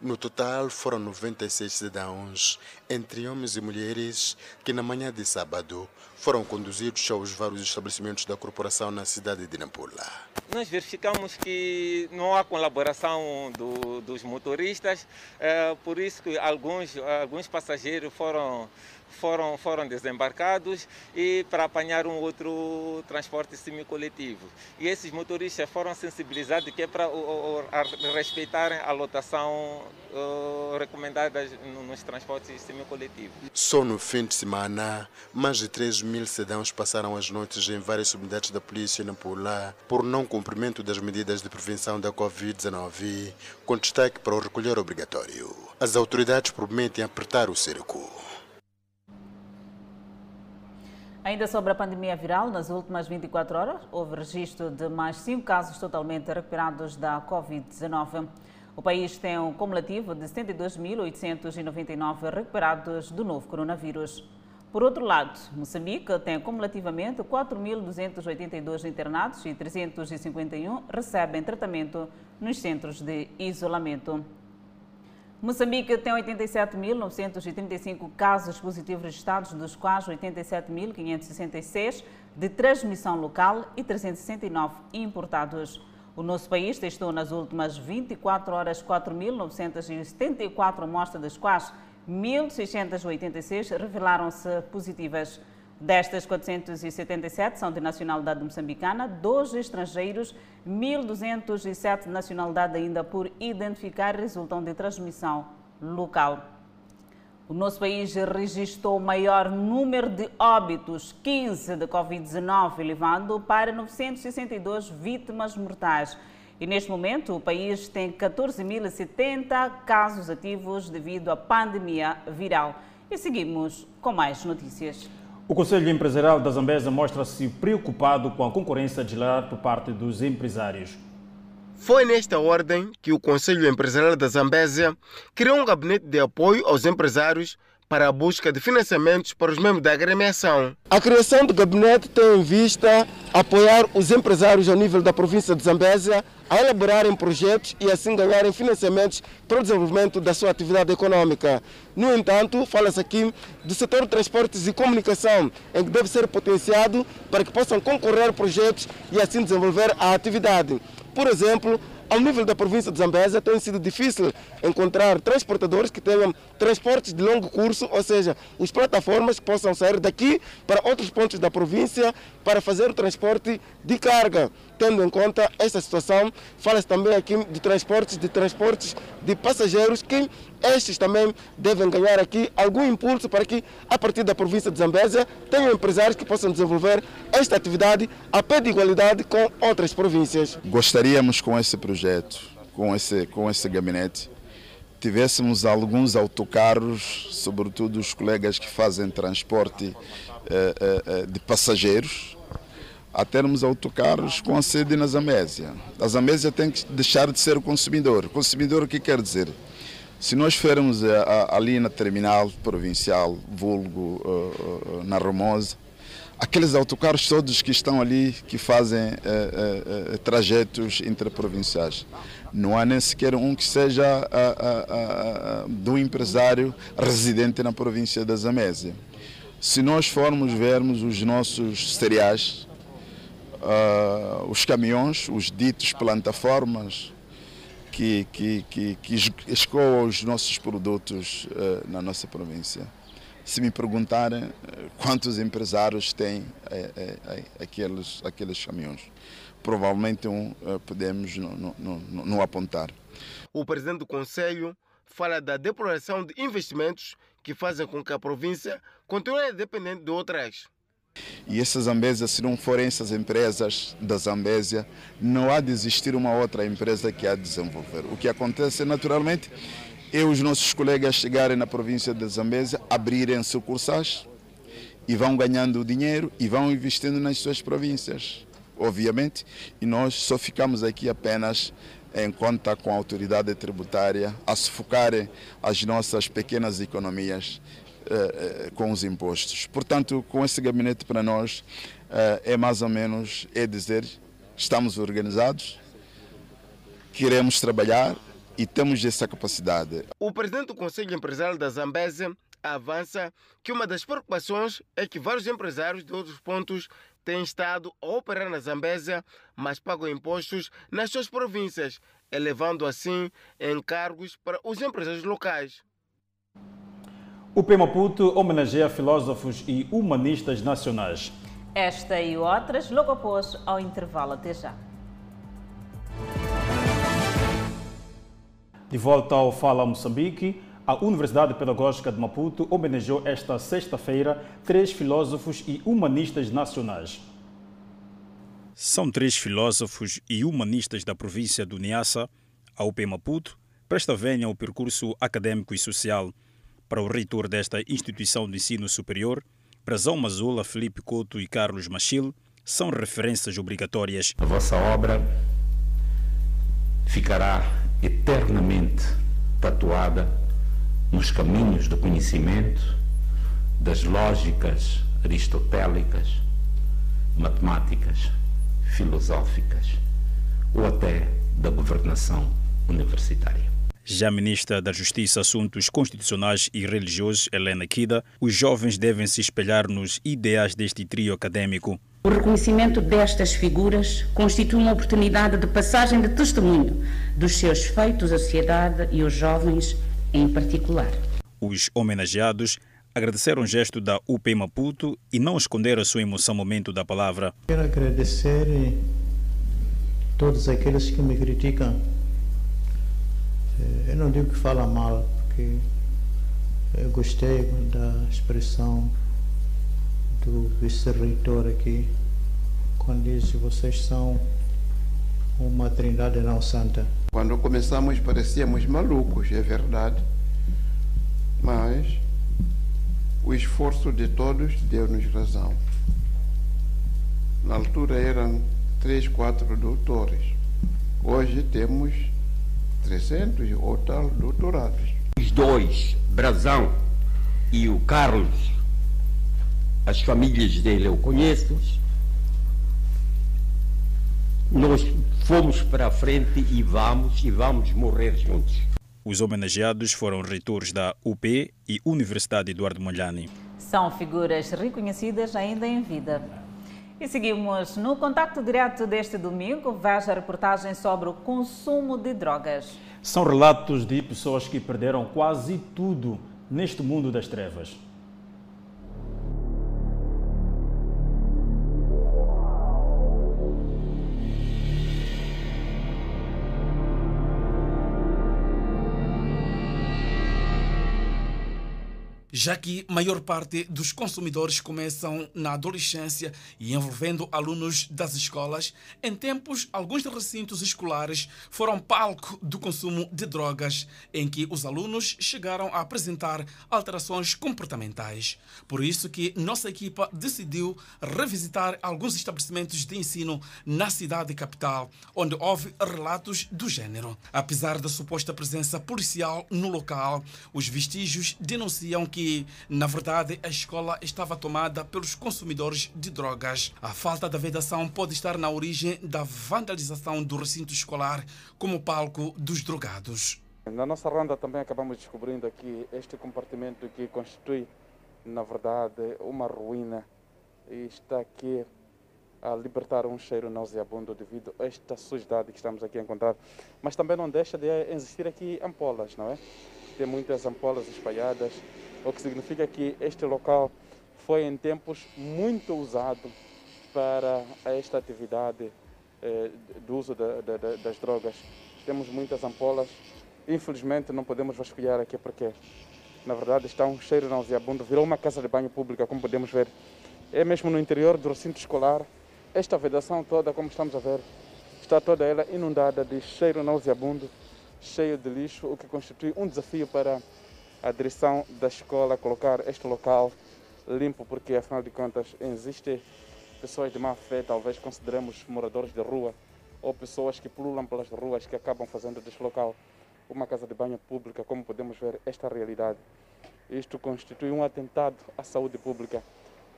No total, foram 96 cidadãos, entre homens e mulheres, que na manhã de sábado foram conduzidos aos vários estabelecimentos da corporação na cidade de Nampula. Nós verificamos que não há colaboração do, dos motoristas, é, por isso que alguns, alguns passageiros foram foram, foram desembarcados e para apanhar um outro transporte semicoletivo. E esses motoristas foram sensibilizados que é para o, respeitarem a lotação uh, recomendada nos transportes semicoletivos. Só no fim de semana, mais de 3 mil cidadãos passaram as noites em várias unidades da polícia na Pula por não cumprimento das medidas de prevenção da Covid-19, com destaque para o recolher obrigatório. As autoridades prometem apertar o cerco. Ainda sobre a pandemia viral, nas últimas 24 horas houve registro de mais 5 casos totalmente recuperados da Covid-19. O país tem um cumulativo de 72.899 recuperados do novo coronavírus. Por outro lado, Moçambique tem cumulativamente 4.282 internados e 351 recebem tratamento nos centros de isolamento. Moçambique tem 87.935 casos positivos registrados, dos quais 87.566 de transmissão local e 369 importados. O nosso país testou nas últimas 24 horas 4.974 amostras, das quais 1.686 revelaram-se positivas. Destas, 477 são de nacionalidade moçambicana, dois estrangeiros, 1.207 de nacionalidade ainda por identificar resultam de transmissão local. O nosso país registrou o maior número de óbitos, 15 de Covid-19, elevando para 962 vítimas mortais. E neste momento o país tem 14.070 casos ativos devido à pandemia viral. E seguimos com mais notícias. O Conselho Empresarial da Zambésia mostra-se preocupado com a concorrência desleal por parte dos empresários. Foi nesta ordem que o Conselho Empresarial da Zambésia criou um gabinete de apoio aos empresários para a busca de financiamentos para os membros da agremiação. A criação do gabinete tem em vista apoiar os empresários a nível da província de Zambésia a elaborarem projetos e assim ganharem financiamentos para o desenvolvimento da sua atividade econômica. No entanto, fala-se aqui do setor de transportes e comunicação, em que deve ser potenciado para que possam concorrer projetos e assim desenvolver a atividade. Por exemplo, ao nível da província de Zambésia, tem sido difícil encontrar transportadores que tenham transportes de longo curso, ou seja, as plataformas que possam sair daqui para outros pontos da província para fazer o transporte de carga. Tendo em conta esta situação, fala-se também aqui de transportes, de transportes de passageiros que estes também devem ganhar aqui algum impulso para que, a partir da província de Zambésia, tenham empresários que possam desenvolver esta atividade a pé de igualdade com outras províncias. Gostaríamos com esse projeto, com esse, com esse gabinete, tivéssemos alguns autocarros, sobretudo os colegas que fazem transporte eh, eh, de passageiros, a termos autocarros com a sede na Zambésia. A Zambésia tem que deixar de ser o consumidor. Consumidor o que quer dizer? Se nós formos eh, ali na terminal provincial, vulgo uh, uh, na Romosa, aqueles autocarros todos que estão ali, que fazem trajetos interprovinciais, não há nem sequer um que seja do empresário residente na província da Zambésia. Se nós formos vermos os nossos cereais, uh, os caminhões, os ditos plataformas que, que, que, que escoam os nossos produtos uh, na nossa província. Se me perguntarem uh, quantos empresários têm aqueles, aqueles caminhões, provavelmente um podemos não apontar. O presidente do Conselho fala da deploração de investimentos que fazem com que a província continue dependente de outras. E essa Zambésia, se não forem essas empresas da Zambésia, não há de existir uma outra empresa que de desenvolver. O que acontece naturalmente é os nossos colegas chegarem na província de Zambésia, abrirem sucursais e vão ganhando dinheiro e vão investindo nas suas províncias, obviamente, e nós só ficamos aqui apenas em conta com a autoridade tributária a sufocarem as nossas pequenas economias com os impostos. Portanto, com esse gabinete para nós eh, é mais ou menos é dizer estamos organizados, queremos trabalhar e temos essa capacidade. O presidente do Conselho Empresarial da Zambésia avança que uma das preocupações é que vários empresários de outros pontos têm estado a operar na Zambésia, mas pagam impostos nas suas províncias, elevando assim encargos para os empresários locais. O P Maputo homenageia filósofos e humanistas nacionais. Esta e outras logo após ao intervalo. Até já. De volta ao Fala Moçambique, a Universidade Pedagógica de Maputo homenageou esta sexta-feira três filósofos e humanistas nacionais. São três filósofos e humanistas da província do Niassa, a UP Maputo, presta venha ao percurso acadêmico e social para o reitor desta instituição de ensino superior, Prazão Mazula, Felipe Couto e Carlos Machil, são referências obrigatórias. A vossa obra ficará eternamente tatuada nos caminhos do conhecimento, das lógicas aristotélicas, matemáticas, filosóficas ou até da governação universitária. Já a ministra da Justiça, Assuntos Constitucionais e Religiosos, Helena Kida, os jovens devem se espelhar nos ideais deste trio acadêmico. O reconhecimento destas figuras constitui uma oportunidade de passagem de testemunho dos seus feitos à sociedade e aos jovens em particular. Os homenageados agradeceram o gesto da UP Maputo e não esconderam a sua emoção no momento da palavra. Quero agradecer todos aqueles que me criticam eh, eu não digo que fala mal, porque eu gostei da expressão do vice-reitor aqui, quando diz que vocês são uma trindade não santa. Quando começamos parecíamos malucos, é verdade, mas o esforço de todos deu-nos razão. Na altura eram três, quatro doutores. Hoje temos 300 ou tal doutorados. Os dois, Brazão e o Carlos, as famílias dele eu conheço, nós fomos para a frente e vamos, e vamos morrer juntos. Os homenageados foram reitores da UP e Universidade Eduardo Molhani. São figuras reconhecidas ainda em vida. E seguimos no contacto direto deste domingo. Veja a reportagem sobre o consumo de drogas. São relatos de pessoas que perderam quase tudo neste mundo das trevas. Já que maior parte dos consumidores começam na adolescência e envolvendo alunos das escolas. Em tempos, alguns recintos escolares foram palco do consumo de drogas, em que os alunos chegaram a apresentar alterações comportamentais. Por isso que nossa equipa decidiu revisitar alguns estabelecimentos de ensino na cidade capital, onde houve relatos do gênero. Apesar da suposta presença policial no local, os vestígios denunciam que, na verdade, a escola estava tomada pelos consumidores de drogas. A falta da vedação pode estar na origem da vandalização do recinto escolar como palco dos drogados. Na nossa ronda também acabamos descobrindo aqui este compartimento que constitui, na verdade, uma ruína e está aqui a libertar um cheiro nauseabundo devido a esta sujidade que estamos aqui a encontrar. Mas também não deixa de existir aqui ampolas, não é? Tem muitas ampolas espalhadas, o que significa que este local foi em tempos muito usado para esta atividade eh, do uso da, da, das drogas. Temos muitas ampolas, infelizmente não podemos vasculhar aqui porque, na verdade, está um cheiro nauseabundo, virou uma casa de banho pública, como podemos ver. É mesmo no interior do recinto escolar, esta vedação toda, como estamos a ver, está toda ela inundada de cheiro nauseabundo, cheio de lixo, o que constitui um desafio para a direção da escola colocar este local limpo, porque afinal de contas existem pessoas de má fé, talvez consideremos moradores de rua ou pessoas que pululam pelas ruas que acabam fazendo deste local uma casa de banho pública, como podemos ver esta realidade. Isto constitui um atentado à saúde pública,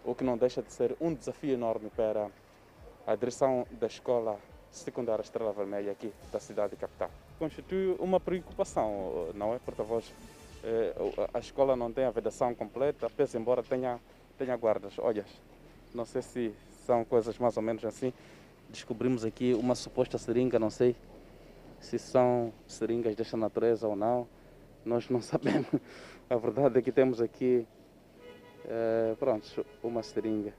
o que não deixa de ser um desafio enorme para a direção da escola secundária Estrela Vermelha aqui da cidade capital. Constitui uma preocupação, não é, porta-voz? A escola não tem a vedação completa, pese embora tenha, tenha guardas. Olha, não sei se são coisas mais ou menos assim. Descobrimos aqui uma suposta seringa, não sei se são seringas desta natureza ou não. Nós não <laughs> sabemos. A verdade é que temos aqui, é, pronto, uma seringa.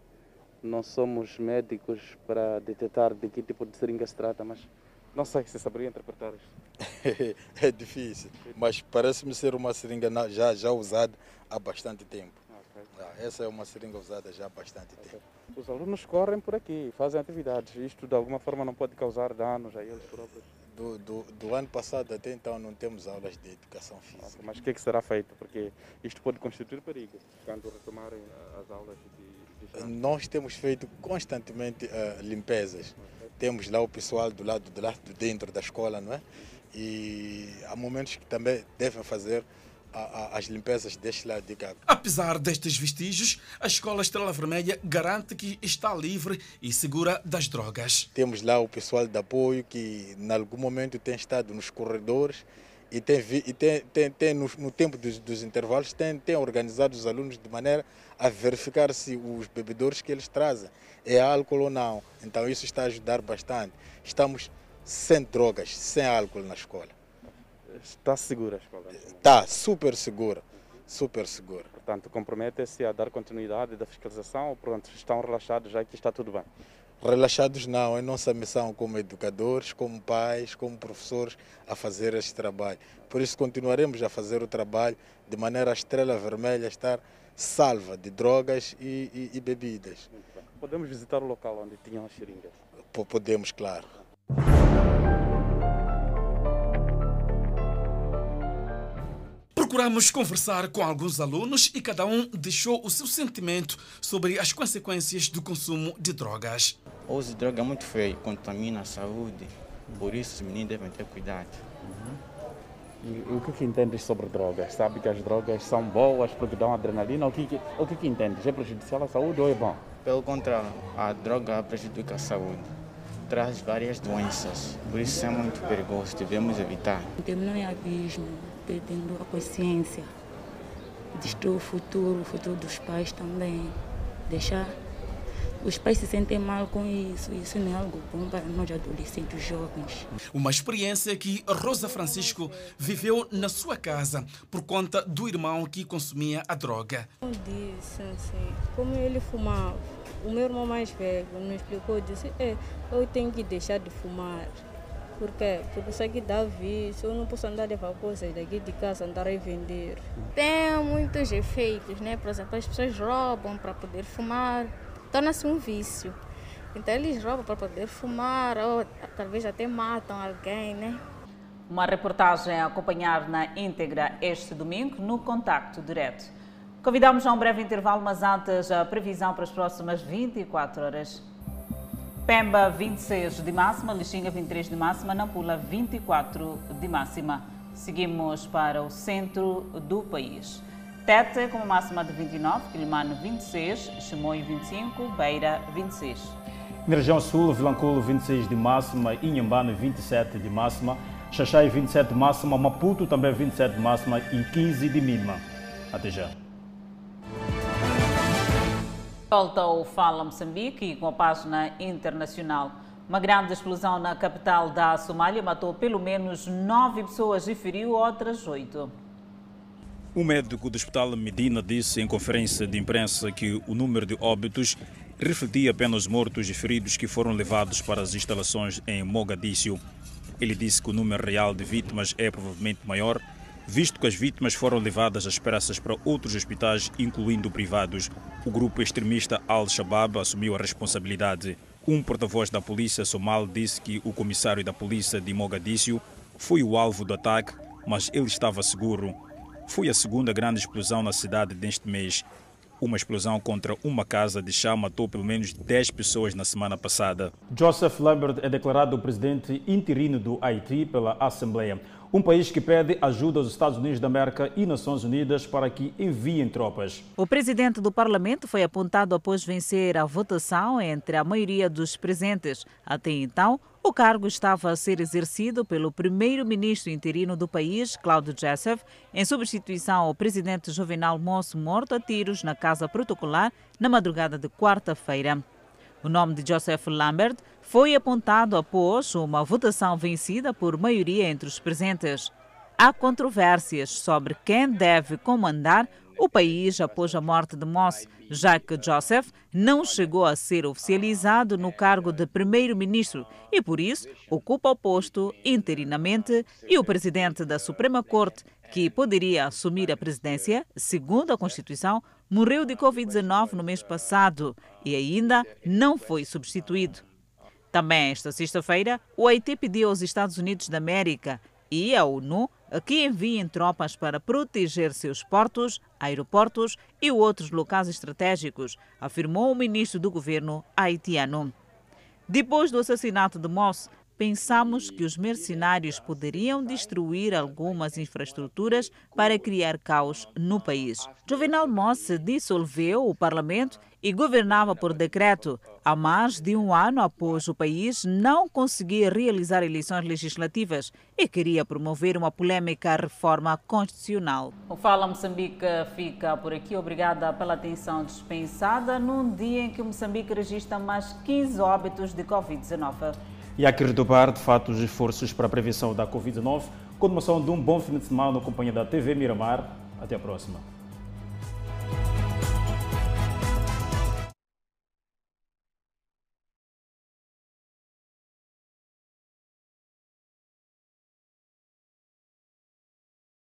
Não somos médicos para detectar de que tipo de seringa se trata, mas não sei se saberia interpretar isto. <laughs> é difícil, mas parece-me ser uma seringa já, já usada há bastante tempo. Okay. Essa é uma seringa usada já há bastante okay. tempo. Os alunos correm por aqui, fazem atividades. Isto de alguma forma não pode causar danos a eles próprios? Do, do, do ano passado até então não temos aulas de educação física. Okay. Mas o que, é que será feito? Porque isto pode constituir perigo quando retomarem as aulas de, de Nós temos feito constantemente uh, limpezas. Temos lá o pessoal do lado de lá, dentro da escola, não é? E há momentos que também devem fazer as limpezas deste lado de cá. Apesar destes vestígios, a Escola Estrela Vermelha garante que está livre e segura das drogas. Temos lá o pessoal de apoio que, em algum momento, tem estado nos corredores e tem, e tem, tem, tem no, no, tempo dos, dos, intervalos, tem, tem organizado os alunos de maneira a verificar se os bebedores que eles trazem é álcool ou não. Então, isso está a ajudar bastante. Estamos sem drogas, sem álcool na escola. Está segura a escola? Está super segura, super segura. Portanto, compromete-se a dar continuidade da fiscalização ou pronto, estão relaxados já que está tudo bem? Relaxados não, é nossa missão como educadores, como pais, como professores a fazer este trabalho. Por isso continuaremos a fazer o trabalho de maneira a estrela vermelha estar salva de drogas e, e, e bebidas. Podemos visitar o local onde tinham as seringas? Podemos, claro. Procuramos conversar com alguns alunos e cada um deixou o seu sentimento sobre as consequências do consumo de drogas. O uso de droga é muito feio, contamina a saúde, por isso os meninos devem ter cuidado. Uhum. E o que, que entendes sobre drogas? Sabe que as drogas são boas porque dão adrenalina? O que, que, o que, que entendes? É prejudicial à saúde ou é bom? Pelo contrário, a droga prejudica a saúde. Traz várias doenças, por isso é muito perigoso, devemos evitar. Terminou em abismo perdendo a consciência. Destruir o futuro, o futuro dos pais também. Deixar os pais se sentem mal com isso. Isso não é algo bom para nós adolescentes jovens. Uma experiência que Rosa Francisco viveu na sua casa por conta do irmão que consumia a droga. Eu disse assim, como ele fumava, o meu irmão mais velho me explicou, disse, é, eu tenho que deixar de fumar Por quê? Porque isso aqui dá vício. Eu não posso andar a levar coisas daqui de casa, andar a vender. Tem muitos efeitos, né? Por exemplo, as pessoas roubam para poder fumar. Torna-se um vício. Então eles roubam para poder fumar ou talvez até matam alguém, né? Uma reportagem a acompanhar na íntegra este domingo no Contacto Direto. Convidamos a um breve intervalo, mas antes a previsão para as próximas 24 horas. Pemba 26 de máxima, Lixinga 23 de máxima, Nampula 24 de máxima. Seguimos para o centro do país. Tete com uma máxima de 29, Quilimano 26, Chimoio 25, Beira 26. Na região sul, Vilanculo 26 de máxima, Inhambane 27 de máxima, Xaxai 27 de máxima, Maputo também 27 de máxima e 15 de mínima. Até já. Volta ao Fala Moçambique com a página internacional. Uma grande explosão na capital da Somália matou pelo menos nove pessoas e feriu outras oito. O médico do Hospital Medina disse em conferência de imprensa que o número de óbitos refletia apenas mortos e feridos que foram levados para as instalações em Mogadíscio. Ele disse que o número real de vítimas é provavelmente maior visto que as vítimas foram levadas às pressas para outros hospitais, incluindo privados. O grupo extremista Al-Shabaab assumiu a responsabilidade. Um porta-voz da polícia somal disse que o comissário da polícia de Mogadíscio foi o alvo do ataque, mas ele estava seguro. Foi a segunda grande explosão na cidade deste mês. Uma explosão contra uma casa de chá matou pelo menos 10 pessoas na semana passada. Joseph Lambert é declarado o presidente interino do Haiti pela Assembleia um país que pede ajuda aos Estados Unidos da América e Nações Unidas para que enviem tropas. O presidente do parlamento foi apontado após vencer a votação entre a maioria dos presentes. Até então, o cargo estava a ser exercido pelo primeiro-ministro interino do país, Cláudio Joseph, em substituição ao presidente Jovenal Moço morto a tiros na casa protocolar na madrugada de quarta-feira. O nome de Joseph Lambert foi apontado após uma votação vencida por maioria entre os presentes. Há controvérsias sobre quem deve comandar o país após a morte de Moss, já que Joseph não chegou a ser oficializado no cargo de primeiro-ministro e, por isso, ocupa o posto interinamente e o presidente da Suprema Corte, que poderia assumir a presidência, segundo a Constituição, morreu de Covid-19 no mês passado e ainda não foi substituído. Também esta sexta-feira, o Haiti pediu aos Estados Unidos da América e à ONU que enviem tropas para proteger seus portos, aeroportos e outros locais estratégicos, afirmou o ministro do governo haitiano. Depois do assassinato de Moss, pensamos que os mercenários poderiam destruir algumas infraestruturas para criar caos no país. Juvenal Moss dissolveu o parlamento e governava por decreto há mais de um ano após o país não conseguir realizar eleições legislativas e queria promover uma polêmica reforma constitucional. O Fala Moçambique fica por aqui. Obrigada pela atenção dispensada num dia em que Moçambique registra mais 15 óbitos de Covid-19 e há que redobrar, de fato, os esforços para a prevenção da Covid-19. Continuação de um bom fim de semana na companhia da TV Miramar. Até a próxima.